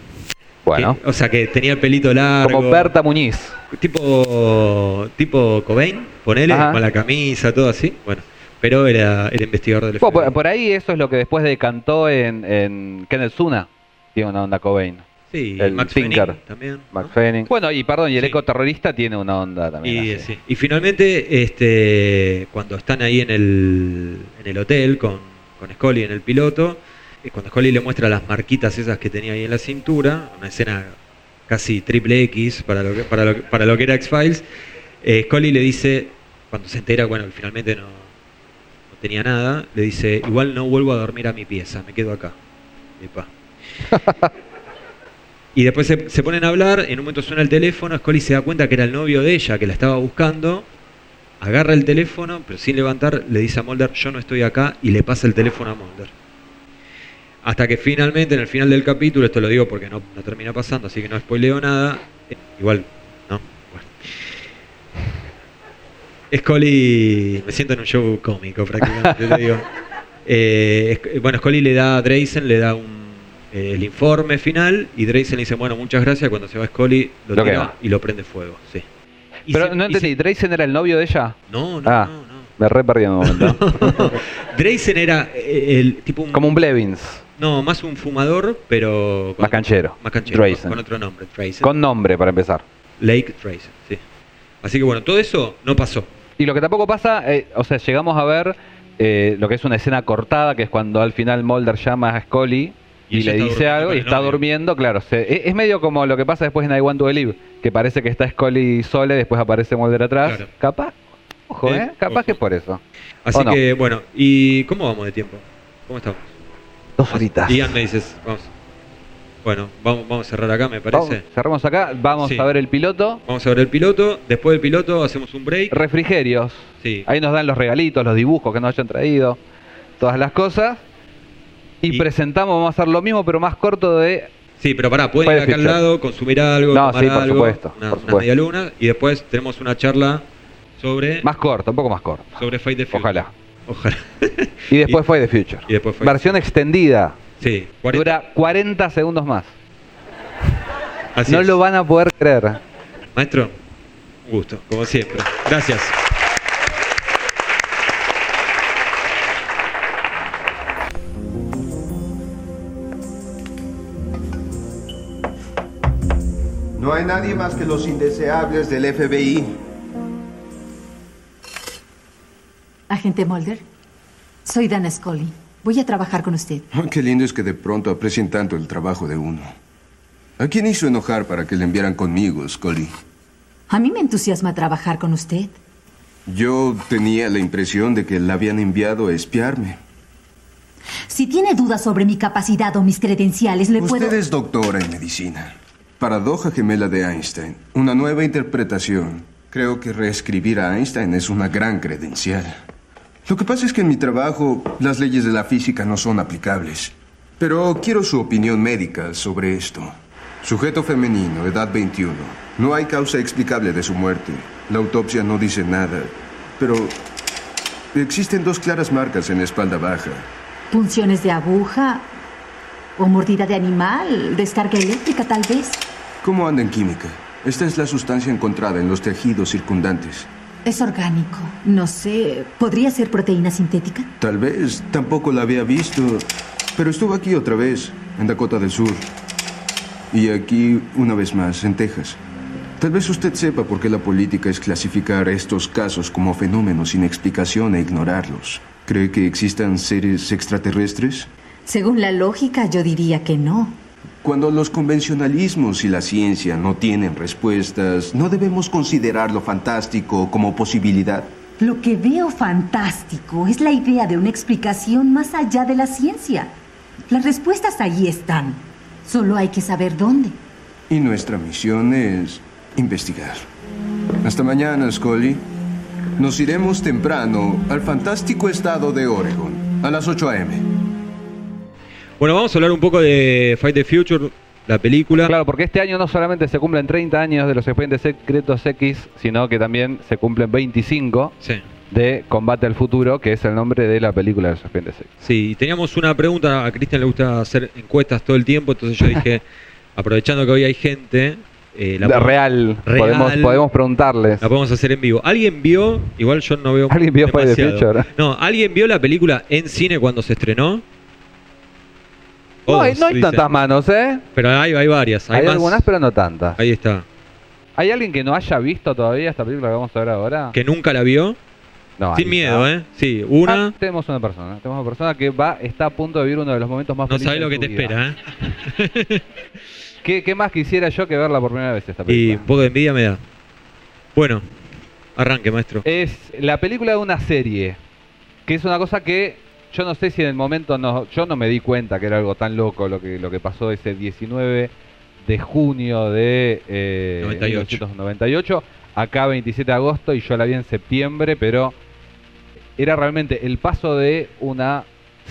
Bueno. Que- o sea que tenía el pelito largo. Como Berta Muñiz. Tipo, tipo Cobain, ponele, Ajá. con la camisa, todo así. Bueno, pero era el investigador del Bueno, por, por ahí eso es lo que después decantó en, en Kenneth Zuna. Tiene una onda Cobain. Sí, el Max. Fenning también. ¿no? Max Fenning. Bueno, y perdón, y el Sí. ecoterrorista tiene una onda también. Y, sí. y finalmente, este, cuando están ahí en el, en el hotel con, con Scully en el piloto, eh, cuando Scully le muestra las marquitas esas que tenía ahí en la cintura, una escena casi triple X para lo que, era X-Files, eh, Scully le dice, cuando se entera, bueno, finalmente no, tenía nada, le dice, igual no vuelvo a dormir a mi pieza, me quedo acá. Epa. [laughs] Y después se, se ponen a hablar, en un momento suena el teléfono, Scully se da cuenta que era el novio de ella, que la estaba buscando, agarra el teléfono, pero sin levantar, le dice a Mulder, yo no estoy acá, y le pasa el teléfono a Mulder. Hasta que finalmente, en el final del capítulo, esto lo digo porque no, no termina pasando, así que no spoileo nada, eh, igual, ¿no? Bueno. Scully, me siento en un show cómico prácticamente, te digo. [laughs] Eh, bueno, Scully le da a Dreysen, le da un, eh, el informe final y Dreysen le dice, bueno, muchas gracias, cuando se va Scully lo, Lo tira y lo prende fuego, sí. Y Pero se- no y se- entendí, ¿Drayson era el novio de ella? No, no, Ah, no, no. me re perdí en un momento. [laughs] Dreysen era el tipo un, Como un Blevins, no, más un fumador, pero con, más canchero. más canchero, con otro nombre, Dreysen. Con nombre, para empezar. Lake Dreysen, sí. Así que bueno, todo eso no pasó. Y lo que tampoco pasa, eh, o sea, llegamos a ver eh, lo que es una escena cortada, que es cuando al final Mulder llama a Scully Y le dice algo y está novio. durmiendo, claro. se- e- es medio como lo que pasa después en I Want to Believe, que parece que está Scully sola y después aparece Mulder atrás. Claro. Capaz, ojo, Eh, ¿eh? Capaz ojo. que es por eso. Así que bueno, ¿y cómo vamos de tiempo? ¿Cómo estamos? Dos horitas. Ian me dices, vamos. Bueno, vamos, vamos a cerrar acá, me Vamos, parece. cerramos acá, vamos Sí. a ver el piloto. Vamos a ver el piloto. Después del piloto hacemos un break. Refrigerios. Sí. Ahí nos dan los regalitos, los dibujos que nos hayan traído, todas las cosas. Y, Y- presentamos, vamos a hacer lo mismo, pero más corto de Sí, pero pará, pueden ir acá al lado, consumir algo, No, tomar sí, por algo, supuesto, una, por una supuesto. media luna, y después tenemos una charla sobre, más corto, un poco más corto. sobre Fight the Future. Ojalá. Ojalá. Y después Y- fue The Future. y después Fight- Versión extendida. Sí, 40. Dura 40 segundos más. Así no es. lo van a poder creer. Maestro, un gusto, como siempre. Gracias. No hay nadie más que los indeseables del FBI. Agente Mulder, soy Dana Scully. Voy a trabajar con usted. Oh, qué lindo es que de pronto aprecien tanto el trabajo de uno. ¿A quién hizo enojar para que le enviaran conmigo, Scully? A mí me entusiasma trabajar con usted. Yo tenía la impresión de que la habían enviado a espiarme. Si tiene dudas sobre mi capacidad o mis credenciales, le puedo... Usted es doctora en medicina. Paradoja gemela de Einstein. Una nueva interpretación. Creo que reescribir a Einstein es una gran credencial. Lo que pasa es que en mi trabajo las leyes de la física no son aplicables. Pero quiero su opinión médica sobre esto. Sujeto femenino, edad 21. No hay causa explicable de su muerte. La autopsia no dice nada. Pero existen dos claras marcas en la espalda baja. Punciones de aguja o mordida de animal, descarga eléctrica tal vez. ¿Cómo anda en química? Esta es la sustancia encontrada en los tejidos circundantes. Es orgánico. No sé, ¿podría ser proteína sintética? Tal vez tampoco la había visto, pero estuvo aquí otra vez, en Dakota del Sur. Y aquí una vez más, en Texas. Tal vez usted sepa por qué la política es clasificar estos casos como fenómenos sin explicación e ignorarlos. ¿Cree que existan seres extraterrestres? Según la lógica, yo diría que no. Cuando los convencionalismos y la ciencia no tienen respuestas, ¿no debemos considerar lo fantástico como posibilidad? Lo que veo fantástico es la idea de una explicación más allá de la ciencia. Las respuestas allí están. Solo hay que saber dónde. Y nuestra misión es investigar. Hasta mañana, Scully. Nos iremos temprano al fantástico estado de Oregon, a las 8 a.m. Bueno, vamos a hablar un poco de Fight the Future, la película. Claro, porque este año no solamente se cumplen 30 años de los expedientes secretos X, sino que también se cumplen 25 Sí. de Combate al Futuro, que es el nombre de la película de los expedientes X. Sí, teníamos una pregunta, a Cristian le gusta hacer encuestas todo el tiempo, entonces yo dije, [laughs] aprovechando que hoy hay gente, eh, la, real, Real. Podemos, podemos preguntarles. la podemos hacer en vivo. ¿Alguien vio, igual yo no veo [laughs] ¿Alguien vio Fight the. Future? No, ¿alguien vio la película en cine cuando se estrenó? No hay, no tantas manos, ¿eh? Pero hay, hay varias. Hay, Hay, más. algunas, pero no tantas. Ahí está. ¿Hay alguien que no haya visto todavía esta película que vamos a ver ahora? Que nunca la vio. No, Sin miedo, está. ¿eh? Sí, una. Ah, tenemos una persona. Tenemos una persona que va, está a punto de vivir uno de los momentos más no felices sabes lo de que te vida. espera, ¿eh? [laughs] ¿Qué, qué más quisiera yo que verla por primera vez esta Y película? un poco de envidia me da. Bueno, arranque, maestro. Es la película de una serie, que es una cosa que yo no sé si en el momento no, yo no me di cuenta que era algo tan loco lo que lo que pasó ese 19 de junio de eh, 98. 1998. Acá 27 de agosto y yo la vi en septiembre, pero era realmente el paso de una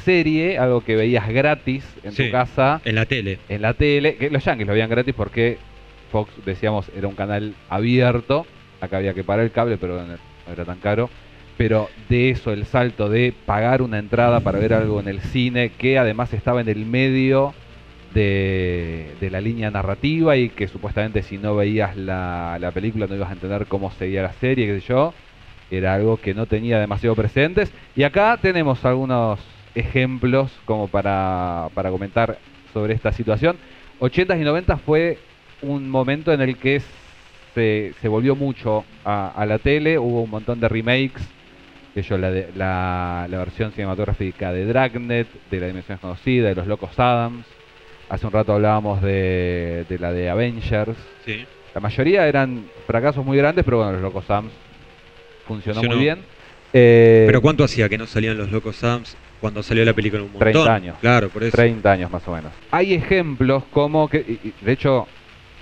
serie, algo que veías gratis en Sí. tu casa, En la tele. en la tele, que los yankees lo veían gratis porque Fox, decíamos, era un canal abierto, acá había que pagar el cable, pero no era tan caro. Pero de eso, el salto de pagar una entrada para ver algo en el cine, que además estaba en el medio de, de la línea narrativa y que supuestamente si no veías la, la película no ibas a entender cómo seguía la serie, qué sé yo, era algo que no tenía demasiado presentes. Y acá tenemos algunos ejemplos como para, para comentar sobre esta situación. 80s y 90 fue un momento en el que se, se volvió mucho a la tele, hubo un montón de remakes, que yo la, de- la, la versión cinematográfica de Dragnet, de la Dimensión Desconocida, de Los Locos Adams. Hace un rato hablábamos de, de la de Avengers. Sí. La mayoría eran fracasos muy grandes, pero bueno, Los Locos Adams funcionó, Funcionó. muy bien. Eh, Pero ¿cuánto hacía que no salían los locos Sams cuando salió la película? Un montón. 30 años. Claro, por eso. 30 años más o menos. Hay ejemplos como que, de hecho,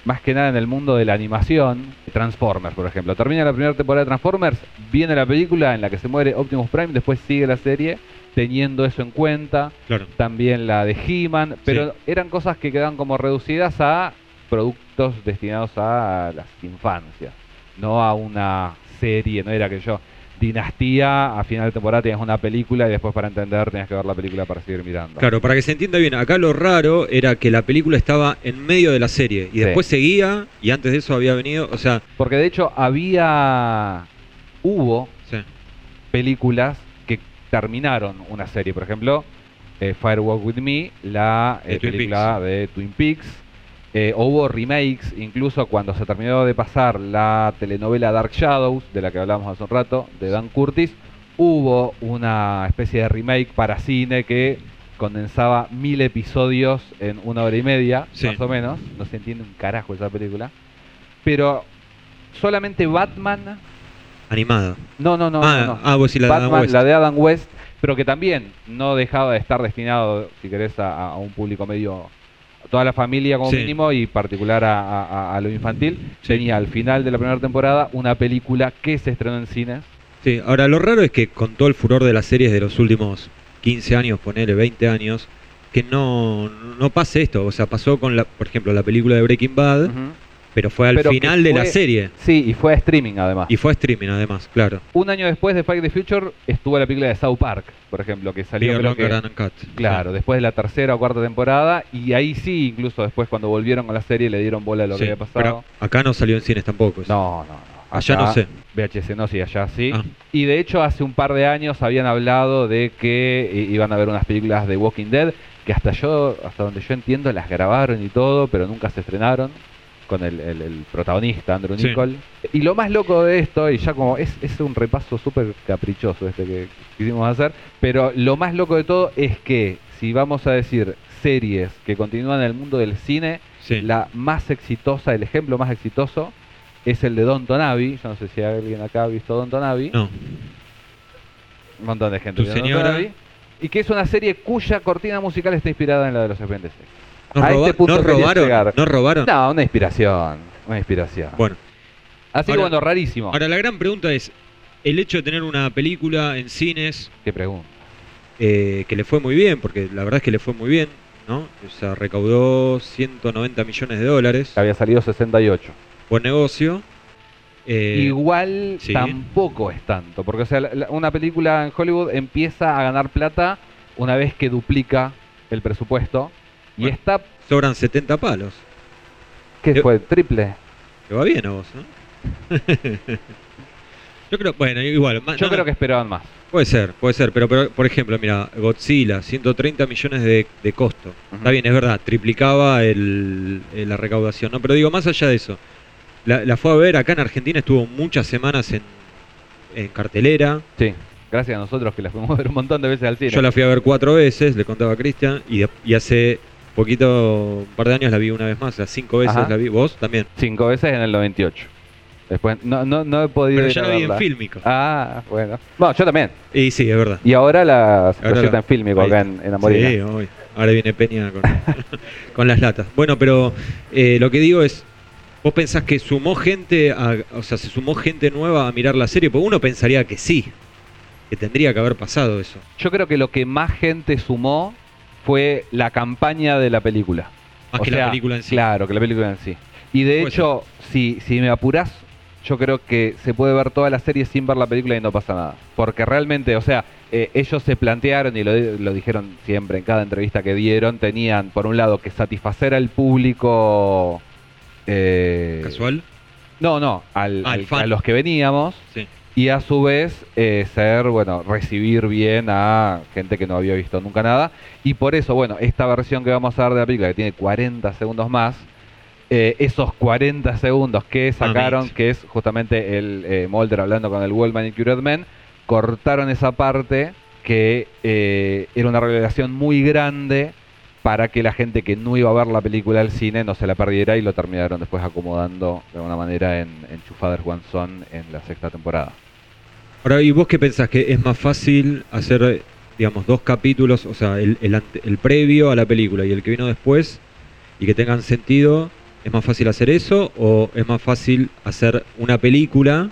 más que nada en el mundo de la animación, Transformers, por ejemplo. Termina la primera temporada de Transformers, viene la película en la que se muere Optimus Prime, después sigue la serie teniendo eso en cuenta. Claro. También la de He-Man, pero eran cosas que quedan como reducidas a productos destinados a las infancias, no a una serie, no era que yo. Dinastía, a final de temporada tenías una película y después para entender tenías que ver la película para seguir mirando. Claro, para que se entienda bien, acá lo raro era que la película estaba en medio de la serie y Sí. después seguía y antes de eso había venido, o sea, Porque de hecho había. Hubo sí, películas que terminaron una serie. Por ejemplo, eh, Firewalk with Me, la eh, película de Twin Peaks. Eh, hubo remakes, incluso cuando se terminó de pasar la telenovela Dark Shadows, de la que hablábamos hace un rato, de Dan Curtis. Hubo una especie de remake para cine que condensaba mil episodios en una hora y media, Sí. más o menos. No se entiende un carajo esa película. Pero solamente Batman animada. no, no, no, ah, no, no. ah, vos sí la de Adam Batman, West. la de Adam West, pero que también no dejaba de estar destinado, si querés, a, a un público medio, toda la familia como Sí. mínimo y particular a, a- a- a lo infantil. Tenía al final de la primera temporada una película que se estrenó en cines. Sí, ahora lo raro es que con todo el furor de las series de los últimos 15 años, ponele 20 años, que no, no pase esto. O sea, pasó con, la, por ejemplo, la película de Breaking Bad. Pero fue al Pero final de la serie. Sí, y fue a streaming además. Y fue a streaming además, claro. Un año después de Fight the Future estuvo la película de South Park, por ejemplo, que salió creo que- Uncut. Claro, después de la tercera o cuarta temporada, y ahí sí, incluso después cuando volvieron con la serie le dieron bola a lo Sí, que había pero pasado. acá no salió en cines tampoco. eso. No, no, no. Allá no sé. VHS no, sí, allá sí. Ah. Y de hecho hace un par de años habían hablado de que i- iban a ver unas películas de Walking Dead, que hasta yo, hasta donde yo entiendo, las grabaron y todo, pero nunca se estrenaron con el, el- el protagonista, Andrew Sí. Nichol. Y lo más loco de esto, y ya como es, es un repaso súper caprichoso este que quisimos hacer, pero lo más loco de todo es que si vamos a decir series que continúan en el mundo del cine, Sí. la más exitosa, el ejemplo más exitoso es el de Don Tonavi. Yo no sé si alguien acá ha visto Don Tonavi. No. Un montón de gente. Tu Don señora. Tonavi. Y que es una serie cuya cortina musical está inspirada en la de los Expedientes. ¿Nos, A roba- este punto nos quería robaron? llegar. ¿Nos robaron? No, una inspiración. Una inspiración. Bueno, Así que ahora- bueno, rarísimo. ahora la gran pregunta es, el hecho de tener una película en cines Qué pregunta. eh, que le fue muy bien, porque la verdad es que le fue muy bien, ¿no? O sea, recaudó 190 millones de dólares, Había salido 68. buen negocio. Eh, Igual sí. tampoco es tanto. Porque o sea, la- la- una película en Hollywood empieza a ganar plata una vez que duplica el presupuesto. Y Bueno. está, sobran 70 palos. ¿qué Yo- fue? ¿Triple? Te va bien a vos, ¿no? [laughs] Yo creo, bueno, igual. Yo no, creo no, que esperaban más. Puede ser, puede ser, pero, pero, por ejemplo, mira, Godzilla, 130 millones de, de costo. Está bien, es verdad, triplicaba el, eh, la recaudación, ¿no? Pero digo, más allá de eso, la, la fue a ver acá en Argentina, estuvo muchas semanas en, en cartelera. Sí. Gracias a nosotros que la fuimos a ver un montón de veces al cine. Yo la fui a ver cuatro veces, le contaba a Cristian, y hace poquito, un par de años la vi una vez más, o sea, cinco veces Ajá. la vi. ¿Vos también? Cinco veces en el 98. Después, no, no, no he podido Pero ya la vi en fílmico. Ah, bueno. Bueno, yo también. Y sí, es verdad. Y ahora la proyecta la- en fílmico acá está. en, en Amorina. Sí, obvio. Ahora viene Peña con, [laughs] con las latas. Bueno, pero eh, lo que digo es, ¿vos pensás que sumó gente, a- o sea, se sumó gente nueva a mirar la serie? Porque uno pensaría que sí, que tendría que haber pasado eso. Yo creo que lo que más gente sumó fue la campaña de la película. Más O que sea, la película en sí. Claro, que la película en sí. Y de hecho, si, si me apurás, yo creo que se puede ver toda la serie sin ver la película y no pasa nada. Porque realmente, o sea, eh, ellos se plantearon y lo, lo dijeron siempre en cada entrevista que dieron, tenían por un lado que satisfacer al público... eh, ¿Casual? No, no, al- Ah, al- a los que veníamos Sí. Y a su vez eh, ser, bueno, recibir bien a gente que no había visto nunca nada. Y por eso, bueno, esta versión que vamos a ver de la película, que tiene 40 segundos más, eh, esos 40 segundos que sacaron, que es justamente el eh, Mulder hablando con el Well Manicured Man, cortaron esa parte que eh, era una revelación muy grande para que la gente que no iba a ver la película al cine no se la perdiera y lo terminaron después acomodando de alguna manera en, en Two Fathers, One Son en la sexta temporada. Ahora, ¿y vos qué pensás? ¿Que es más fácil hacer, digamos, dos capítulos, o sea, el, el ante- el previo a la película y el que vino después, y que tengan sentido? ¿Es más fácil hacer eso o es más fácil hacer una película?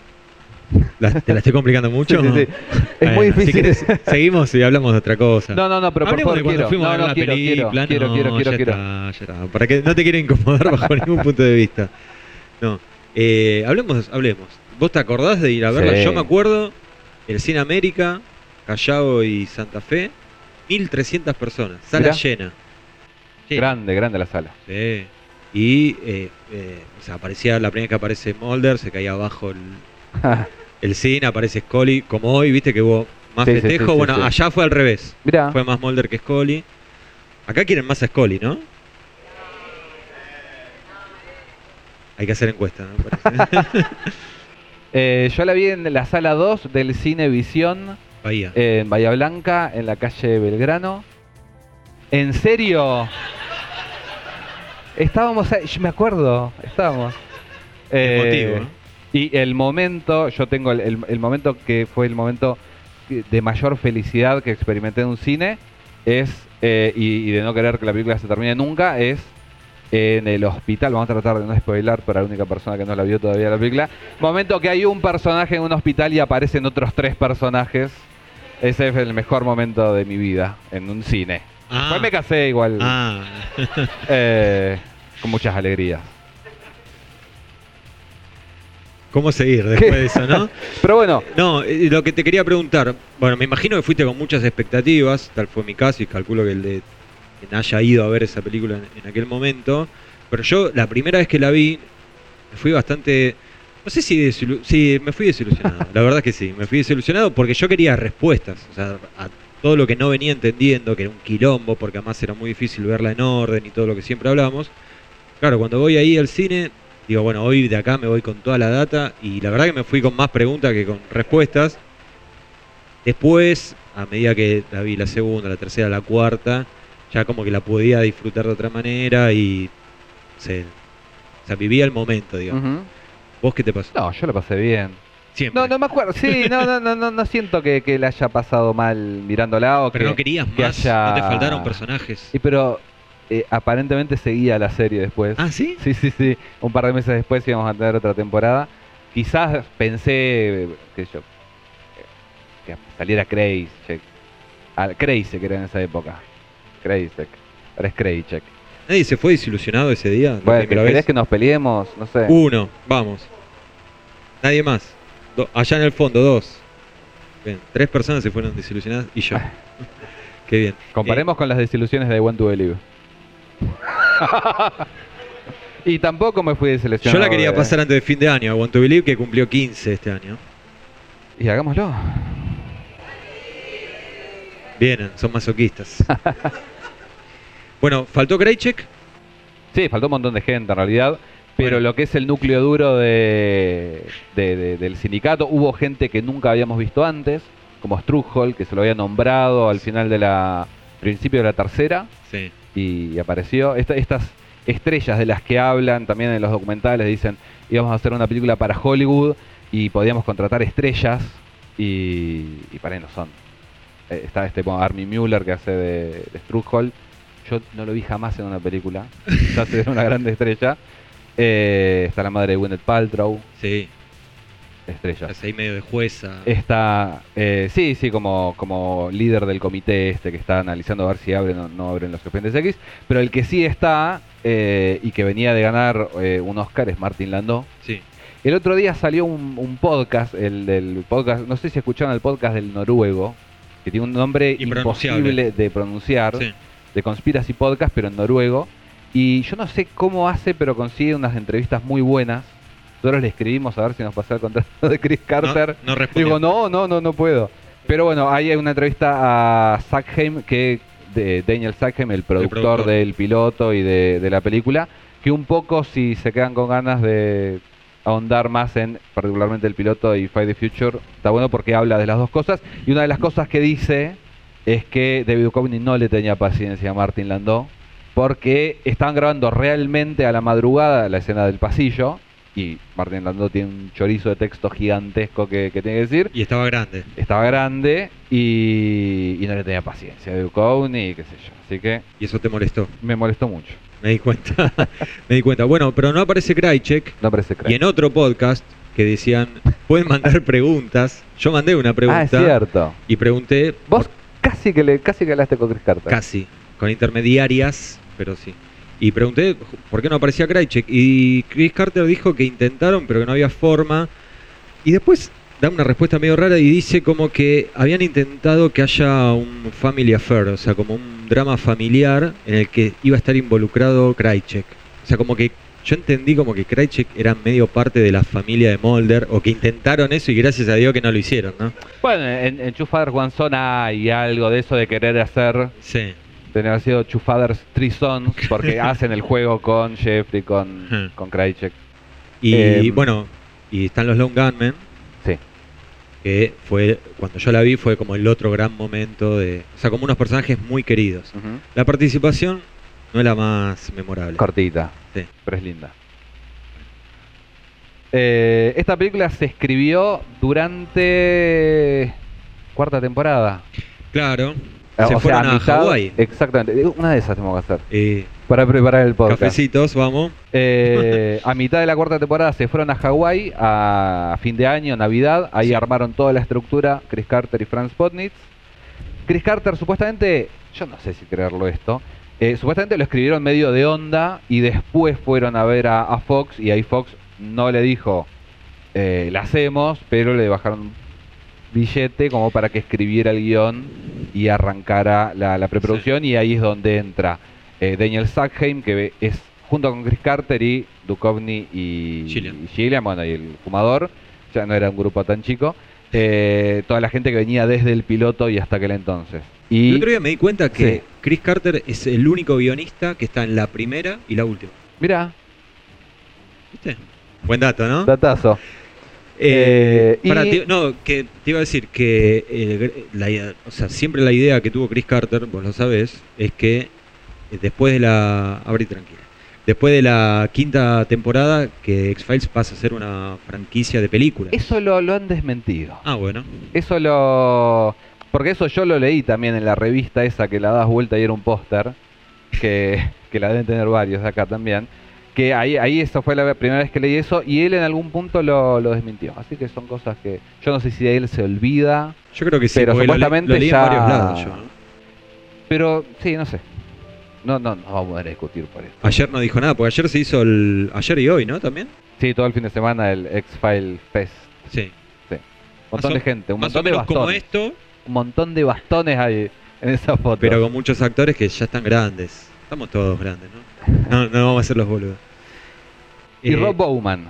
La- ¿Te la estoy complicando mucho? Sí, sí, sí. Es muy Bueno, difícil. querés, [laughs] seguimos y hablamos de otra cosa. No, no, no, pero por Hablemos favor de cuando quiero. fuimos No, a ver no, la quiero, quiero, película. quiero, no, quiero, quiero, ya quiero. está, ya está. Para que no te quiera incomodar bajo [laughs] ningún punto de vista. No. Eh, hablemos, hablemos. ¿Vos te acordás de ir a verla? Sí. Yo me acuerdo, el Cine América, Callao y Santa Fe, 1300 personas, sala llena. Llena. Grande, grande la sala. Sí. Y eh, eh, o sea, aparecía la primera vez que aparece Mulder, se caía abajo el, [laughs] el cine, aparece Scully, como hoy, viste que hubo más Sí, festejo. sí, sí, bueno, allá fue al revés. Mirá. Fue más Mulder que Scully. Acá quieren más a Scully, ¿no? Hay que hacer encuesta, ¿no? [laughs] Eh, yo la vi en la sala 2 del Cine Visión Bahía. en Bahía Blanca, en la calle Belgrano. ¿En serio? Estábamos ahí, yo me acuerdo, estábamos. Eh, Emotivo, ¿no? Y el momento, yo tengo el, el- el momento que fue el momento de mayor felicidad que experimenté en un cine, es, eh, y, y de no querer que la película se termine nunca, es en el hospital, vamos a tratar de no spoilar para la única persona que no la vio todavía la película, momento que hay un personaje en un hospital y aparecen otros tres personajes, ese es el mejor momento de mi vida en un cine. Ah. Después me casé igual, Ah. [laughs] eh, con muchas alegrías. ¿Cómo seguir después de eso, no? [laughs] Pero bueno, No, lo que te quería preguntar, bueno, me imagino que fuiste con muchas expectativas, tal fue mi caso y calculo que el de quien haya ido a ver esa película en, en aquel momento, pero yo la primera vez que la vi me fui bastante, no sé si sí, me fui desilusionado, [laughs] la verdad que sí, me fui desilusionado porque yo quería respuestas, o sea, a todo lo que no venía entendiendo, que era un quilombo, porque además era muy difícil verla en orden y todo lo que siempre hablamos. Claro, cuando voy ahí al cine, digo, bueno, hoy de acá me voy con toda la data y la verdad que me fui con más preguntas que con respuestas. Después, a medida que la vi la segunda, la tercera, la cuarta, ya como que la podía disfrutar de otra manera y se, o sea, vivía el momento, digamos. ¿Vos qué te pasó? no, yo lo pasé bien. Siempre. No, no me acuerdo. Sí, no, no, no, no, no siento que, que la haya pasado mal mirándola o Pero que, no querías que más, haya- no te faltaron personajes. Sí, pero eh, aparentemente seguía la serie después. Ah, ¿sí? Sí, sí, sí. Un par de meses después íbamos a tener otra temporada. Quizás pensé, sé yo, eh, que saliera Crazy. Ah, Crazy que era en esa época. Crazy. Ahora es Crazy. ¿Nadie se fue desilusionado ese día? Bueno, ¿querés vez? que nos peleemos? No sé. Uno, vamos. Nadie más. Do- allá en el fondo, dos. Bien, tres personas se fueron desilusionadas y yo. [laughs] Qué bien. Comparemos con las desilusiones de Want to Believe. [laughs] y tampoco me fui desilusionado. yo la quería pasar antes de fin de año, a Want to Believe, que cumplió 15 este año. Y hagámoslo. Vienen, son masoquistas. [laughs] bueno, ¿faltó Krejcek? Sí, faltó un montón de gente en realidad. Pero Bueno. lo que es el núcleo duro de, de- de- del sindicato, hubo gente que nunca habíamos visto antes, como Strughold, que se lo había nombrado al final de la principio de la tercera Sí. y apareció. Esta- estas estrellas de las que hablan también en los documentales dicen íbamos a hacer una película para Hollywood y podíamos contratar estrellas y, y para ahí no son. Eh, está este bueno, Army Mueller que hace de, de Strughold, yo no lo vi jamás en una película. [laughs] ya se una gran estrella. Eh, está la madre de Gwyneth Paltrow, Sí, estrella. es ahí medio de jueza. Está, eh, sí, sí, como, como líder del comité este que está analizando a ver si abren o no abren los expedientes X. Pero el que sí está eh, y que venía de ganar eh, un Oscar es Martin Landau. Sí. El otro día salió un, un podcast, el del podcast, no sé si escucharon el podcast del noruego, que tiene un nombre imposible de pronunciar, Sí. De Conspiracy Podcast, pero en noruego. Y yo no sé cómo hace, pero consigue unas entrevistas muy buenas. Nosotros le escribimos a ver si nos pasaba el contrato de Chris Carter. No, no respondió. Digo, no, no, no, no puedo. Pero bueno, ahí hay una entrevista a Sackheim, que de Daniel Sackheim, el productor, productor. del piloto y de, de la película, que un poco si se quedan con ganas de ahondar más en particularmente el piloto y Fight the Future, está bueno porque habla de las dos cosas. Y una de las cosas que dice es que David Duchovny no le tenía paciencia a Martin Landau porque estaban grabando realmente a la madrugada la escena del pasillo y Martin Landau tiene un chorizo de texto gigantesco que, que tiene que decir Y estaba grande. estaba grande y, y no le tenía paciencia a Duchovny y qué sé yo. Así que Y eso te molestó. me molestó mucho. Me di cuenta. [laughs] Me di cuenta. Bueno, pero no aparece Krychek. No parece Y crack. en otro podcast que decían, [laughs] pueden mandar preguntas. Yo mandé una pregunta Ah, es cierto. y pregunté, Vos casi que le casi que hablaste con Chris Carter. casi, con intermediarias, pero sí. Y pregunté por qué no aparecía Krychek. Y Chris Carter dijo que intentaron, pero que no había forma. Y después da una respuesta medio rara y dice como que habían intentado que haya un family affair, o sea, como un drama familiar en el que iba a estar involucrado Krychek. O sea, como que yo entendí como que Krychek era medio parte de la familia de Mulder, o que intentaron eso y gracias a Dios que no lo hicieron, ¿no? Bueno, en, en Fathers One Son hay algo de eso de querer hacer, Sí. haber sido Two Fathers Three Sons, [laughs] porque hacen el juego con Jeffrey, con, Ujú. con Krychek. Y Eh, bueno, y están los Long Gunmen, Sí. que fue, cuando yo la vi, fue como el otro gran momento de. O sea, como unos personajes muy queridos. La participación no es la más memorable. Cortita, Sí. pero es linda. Eh, esta película se escribió durante cuarta temporada. Claro. Eh, se o sea, fueron a mitad- Hawái. Exactamente, Eh, una de esas tenemos que hacer. Eh, Para preparar el podcast. cafecitos, vamos. Eh, [laughs] a mitad de la cuarta temporada se fueron a Hawái a fin de año, Navidad. Ahí Sí. armaron toda la estructura, Chris Carter y Franz Potnitz. Chris Carter supuestamente, yo no sé si creerlo esto, eh, supuestamente lo escribieron medio de onda y después fueron a ver a, a Fox y ahí Fox no le dijo, eh, la hacemos, pero le bajaron billete como para que escribiera el guion y arrancara la, la preproducción y ahí es donde entra eh, Daniel Sackheim, que es junto con Chris Carter y Duchovny y Gillian. y Gillian, bueno, y el fumador, ya no era un grupo tan chico, eh, toda la gente que venía desde el piloto y hasta aquel entonces. Y El otro día me di cuenta que Sí. Chris Carter es el único guionista que está en la primera y la última. mira, ¿Viste? Buen dato, ¿no? datazo. Eh, Eh, y- te- no, que te iba a decir que eh, la o sea, siempre la idea que tuvo Chris Carter, vos lo sabés, es que después de la. Abrí tranquila. Después de la quinta temporada, que X-Files pasa a ser una franquicia de películas. Eso lo, lo han desmentido. Ah, bueno. Eso lo. Porque eso yo lo leí también en la revista esa que la das vuelta y era un póster. Que, que la deben tener varios acá también. Que ahí, ahí eso fue la primera vez que leí eso y él en algún punto lo, lo desmintió. Así que son cosas que yo no sé si de él se olvida. Yo creo que sí, Pero porque lo le- supuestamente lo leí ya- en varios lados yo. ¿no? Pero sí, no sé. No, no, no vamos a discutir por esto. Ayer no dijo nada, porque ayer se hizo el. Ayer y hoy, ¿no? También. Sí, todo el fin de semana el X-File Fest. Sí. Un montón o- de gente, un Más o de menos como esto, Un montón de bastones hay en esa foto. pero con muchos actores que ya están grandes. Estamos todos grandes, ¿no? No, no vamos a ser los boludos. Y Eh, Rob Bowman.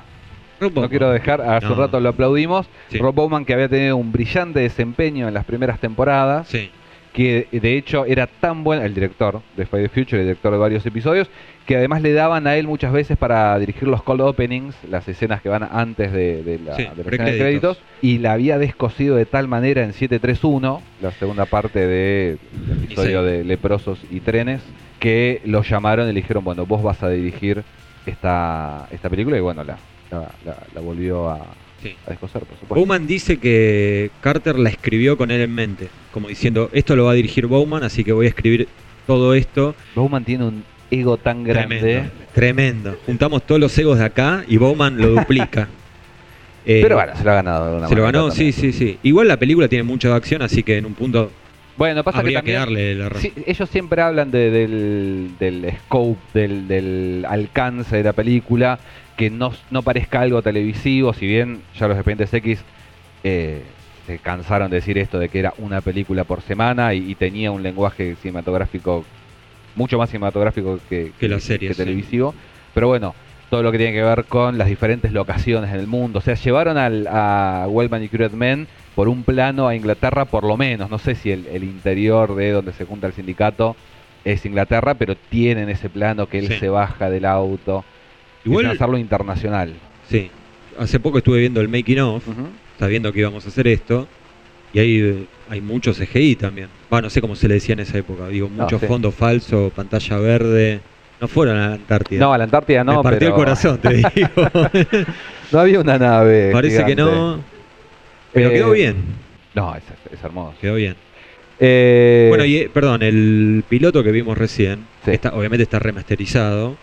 Rob No quiero dejar, hace No. un rato lo aplaudimos. Sí. Rob Bowman que había tenido un brillante desempeño en las primeras temporadas, Sí. que de hecho era tan bueno, el director de the Future, el director de varios episodios, que además le daban a él muchas veces para dirigir los cold openings, las escenas que van antes de, de la, Sí, de la escena de créditos, y la había descosido de tal manera en 731, la segunda parte de- del episodio sí. de Leprosos y Trenes, que lo llamaron y le dijeron, bueno, vos vas a dirigir esta, esta película, y bueno, la, la, la- la volvió a, Sí. a descoser, por supuesto. Bowman dice que Carter la escribió con él en mente, como diciendo, esto lo va a dirigir Bowman, así que voy a escribir todo esto. Bowman tiene un ego tan grande. Tremendo, tremendo. Juntamos todos los egos de acá y Bowman lo duplica. [laughs] Eh, Pero bueno, se lo ha ganado. de una se lo ganó, sí, también. sí, sí. Igual la película tiene mucha acción, así que en un punto Bueno, pasa habría que que, también... darle la. Sí, ellos siempre hablan de- del, del scope, del, del alcance de la película, que no, no parezca algo televisivo, si bien ya los expedientes X eh, se cansaron de decir esto de que era una película por semana y, y tenía un lenguaje cinematográfico mucho más cinematográfico que, Que la serie, sí. televisivo. Pero bueno, todo lo que tiene que ver con las diferentes locaciones en el mundo. O sea, llevaron al, a Wellman y Cruet Men por un plano a Inglaterra, por lo menos. No sé si el, el interior de donde se junta el sindicato es Inglaterra, pero tienen ese plano que él Sí. se baja del auto. Igual, hacerlo internacional. sí. Hace poco estuve viendo el making of, sabiendo que íbamos a hacer esto, y eh, hay mucho CGI también. Va, no sé cómo se le decía en esa época. Digo, No, mucho sí. fondo falso, pantalla verde. No fueron a la Antártida. No, a la Antártida no, Me partió pero el corazón, te [laughs] digo. no había una nave. Parece que no. Pero Eh, quedó bien. No, es, es hermoso. Quedó bien. Eh, Bueno, y eh, perdón, el piloto que vimos recién, Sí. está, obviamente está remasterizado.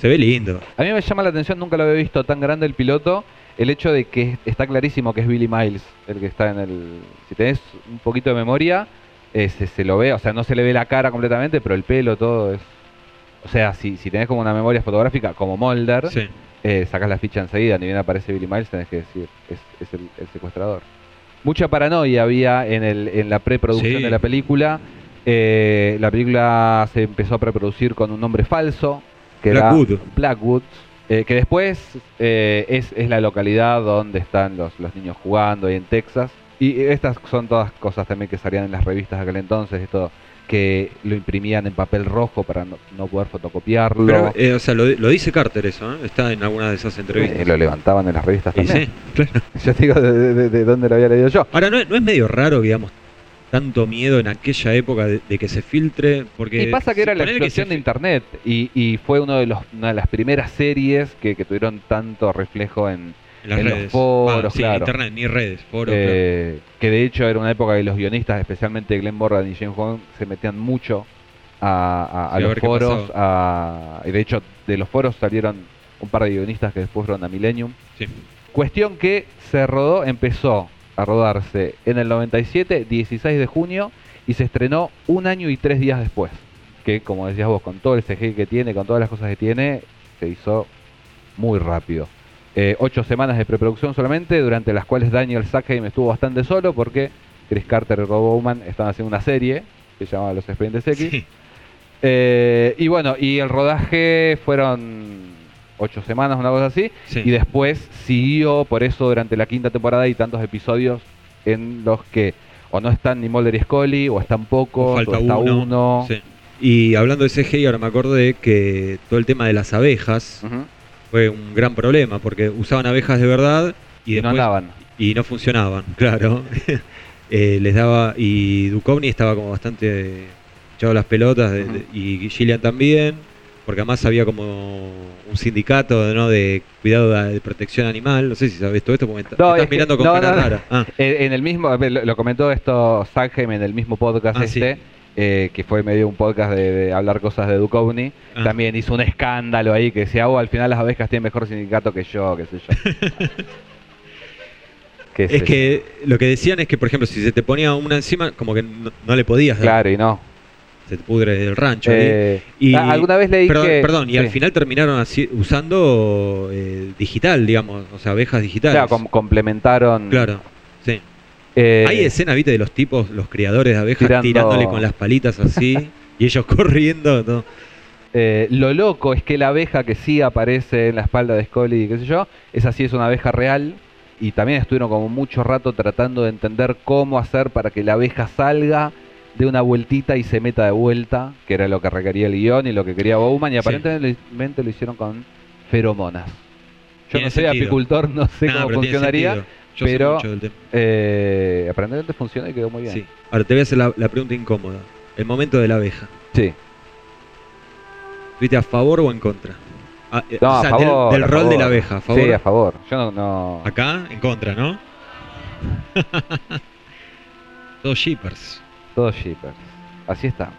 Se ve lindo. A mí me llama la atención, nunca lo había visto tan grande el piloto, el hecho de que está clarísimo que es Billy Miles el que está en el... Si tenés un poquito de memoria, eh, se, se lo ve, o sea, no se le ve la cara completamente, pero el pelo, todo es... O sea, si, si tenés como una memoria fotográfica como Mulder, Sí. eh, sacás la ficha enseguida, ni bien aparece Billy Miles, tenés que decir, es, es el, el secuestrador. Mucha paranoia había en, el, en la preproducción Sí. de la película. Eh, la película se empezó a preproducir con un nombre falso, que Blackwood. era Blackwood, eh, que después eh, es, es la localidad donde están los, los niños jugando ahí en Texas. Y estas son todas cosas también que salían en las revistas de aquel entonces, esto que lo imprimían en papel rojo para no, no poder fotocopiarlo. Pero, eh, o sea, lo, lo dice Carter eso, ¿eh? Está en alguna de esas entrevistas. y lo levantaban en las revistas también. sí, claro. [laughs] Yo te digo de, de- de dónde lo había leído yo. Ahora, ¿no, no es medio raro, digamos, tanto miedo en aquella época de, de que se filtre? Porque Y pasa que era la explosión se de internet y, y fue uno de los, una de las primeras series que, que tuvieron tanto reflejo en, en las en los redes. foros, Ah, sí, claro. internet, ni redes, foros. eh, que de hecho era una época que los guionistas, especialmente Glenn Morgan y James Wan, se metían mucho a, a- a Sí, a los foros. a- y de hecho de los foros salieron un par de guionistas que después fueron a Millennium. Sí. Cuestión que se rodó, empezó a rodarse en el 97, 16 de junio, y se estrenó un año y tres días después. Que, como decías vos, con todo el CGI que tiene, con todas las cosas que tiene, se hizo muy rápido. Eh, ocho semanas de preproducción solamente, durante las cuales Daniel Sackheim estuvo bastante solo porque Chris Carter y Rob Bowman estaban haciendo una serie que se llamaba Los Expedientes X. Sí. Eh, y bueno, y el rodaje fueron ocho semanas, una cosa así. Sí. Y después siguió, por eso durante la quinta temporada hay tantos episodios en los que o no están ni Mulder y Scully, o están pocos, O falta o está uno. uno. Sí. Y hablando de CGI, ahora me acordé que todo el tema de las abejas fue un gran problema, porque usaban abejas de verdad y, Y, no andaban. y no funcionaban, [laughs] claro. Eh, les daba y Duchovny estaba como bastante echado las pelotas de- y Gillian también, porque además había como un sindicato ¿no? de cuidado de, protección animal. No sé si sabes todo esto, porque me, No, estás es que- mirando con no, cara rara. Ah, en el mismo, lo, lo comentó esto Sackheim en el mismo podcast Ah, sí. este, eh, que fue medio un podcast de, de hablar cosas de Duchovny. Ah. También hizo un escándalo ahí que decía, oh, al final las abejas tienen mejor sindicato que yo, qué sé yo. [laughs] Qué sé es yo. que lo que decían es que, por ejemplo, si se te ponía una encima, como que no, no le podías dar. Claro, y no. Se te pudre el rancho. Eh, Y- ah, alguna vez leí Perdón, que... perdón, y sí. al final terminaron así, usando eh, digital, digamos, o sea, abejas digitales. Claro, com- complementaron... Claro, sí. eh, Hay escenas, viste, de los tipos, los criadores de abejas tirando- tirándole con las palitas así [laughs] y ellos corriendo. ¿no? Eh, lo loco es que la abeja que sí aparece en la espalda de Scully qué sé yo, esa sí es una abeja real. Y también estuvieron como mucho rato tratando de entender cómo hacer para que la abeja salga de una vueltita y se meta de vuelta, que era lo que requería el guion y lo que quería Bowman, y Sí. aparentemente lo hicieron con feromonas. Yo no soy sentido. apicultor, no sé Nah, cómo pero funcionaría, pero eh, aparentemente funcionó y quedó muy bien. Sí. Ahora te voy a hacer la, la pregunta incómoda. El momento de la abeja. Sí. ¿Viste a favor o en contra? Ah, eh, No, o sea, a del- favor, del, a rol de la abeja, ¿a favor? Sí, a favor. Yo no... no... Acá, en contra, ¿no? [laughs] Todos shippers. Todos shippers. Así estamos.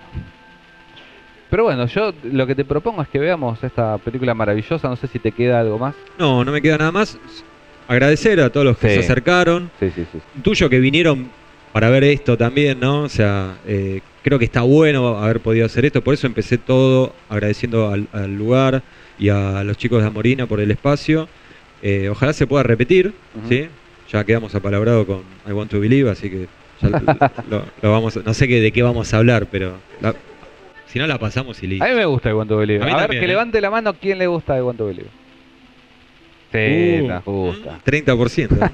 Pero bueno, yo lo que te propongo es que veamos esta película maravillosa. No sé si te queda algo más. No, no me queda nada más. Agradecer a todos los que Sí. se acercaron. Sí, sí, sí. Tuyo que vinieron para ver esto también, ¿no? O sea, eh, creo que está bueno haber podido hacer esto. Por eso empecé todo agradeciendo al, al lugar y a los chicos de Amorina por el espacio. Eh, ojalá se pueda repetir. ¿sí? Ya quedamos apalabrados con I Want to Believe, así que ya lo, vamos, no sé qué, de qué vamos a hablar, pero la- si no la pasamos y listo. A mí me gusta to Believe. A A, ver, también, que ¿eh? levante la mano quién le gusta to Believe. Sí, Uh, nos gusta. 30%.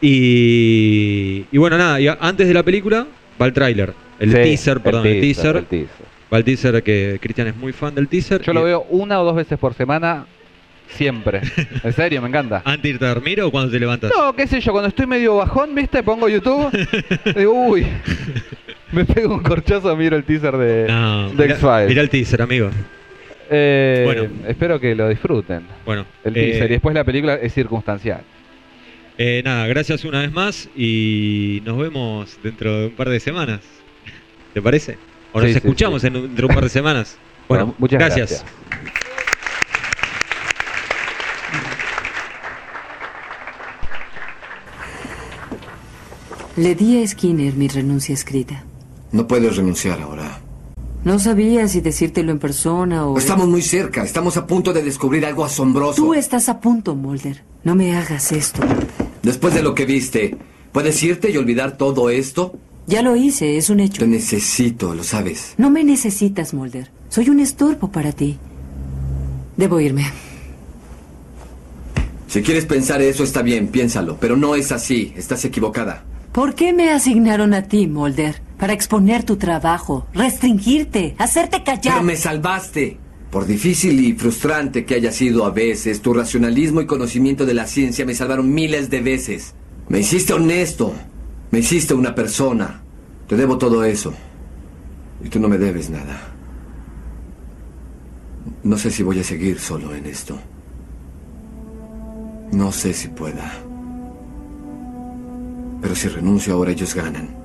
y, y bueno, nada, y antes de la película va el tráiler. El Sí, teaser, perdón, el teaser. el teaser. Va el teaser que Cristian es muy fan del teaser. Yo lo veo una o dos veces por semana, siempre. En serio, me encanta. ¿Antes de irte a dormir o cuando te levantas? No, qué sé yo, cuando estoy medio bajón, ¿viste? Pongo YouTube, [laughs] digo, uy, me pego un corchazo, miro el teaser de, No, de mira, X-Files. mira el teaser, amigo. Eh, Bueno. Espero que lo disfruten. Bueno, El eh, teaser y después la película es circunstancial. eh, nada, gracias una vez más y nos vemos dentro de un par de semanas. ¿Te parece? O nos Sí, sí, escuchamos sí. en, dentro de un par de semanas. [laughs] Bueno, Bueno, muchas gracias. gracias. Le di a Skinner mi renuncia escrita. No puedes renunciar ahora. No sabía si decírtelo en persona o... Estamos muy cerca. Estamos a punto de descubrir algo asombroso. Tú estás a punto, Mulder. No me hagas esto. Después de lo que viste, ¿puedes irte y olvidar todo esto? Ya lo hice, es un hecho. Te necesito, lo sabes. No me necesitas, Mulder. Soy un estorbo para ti. Debo irme. Si quieres pensar eso, está bien, piénsalo. Pero no es así. Estás equivocada. ¿Por qué me asignaron a ti, Mulder? Para exponer tu trabajo, restringirte, hacerte callar. Pero me salvaste. Por difícil y frustrante que haya sido a veces, tu racionalismo y conocimiento de la ciencia me salvaron miles de veces. Me hiciste honesto. Me hiciste una persona. Te debo todo eso. Y tú no me debes nada. No sé si voy a seguir solo en esto. No sé si pueda. Pero si renuncio ahora ellos ganan.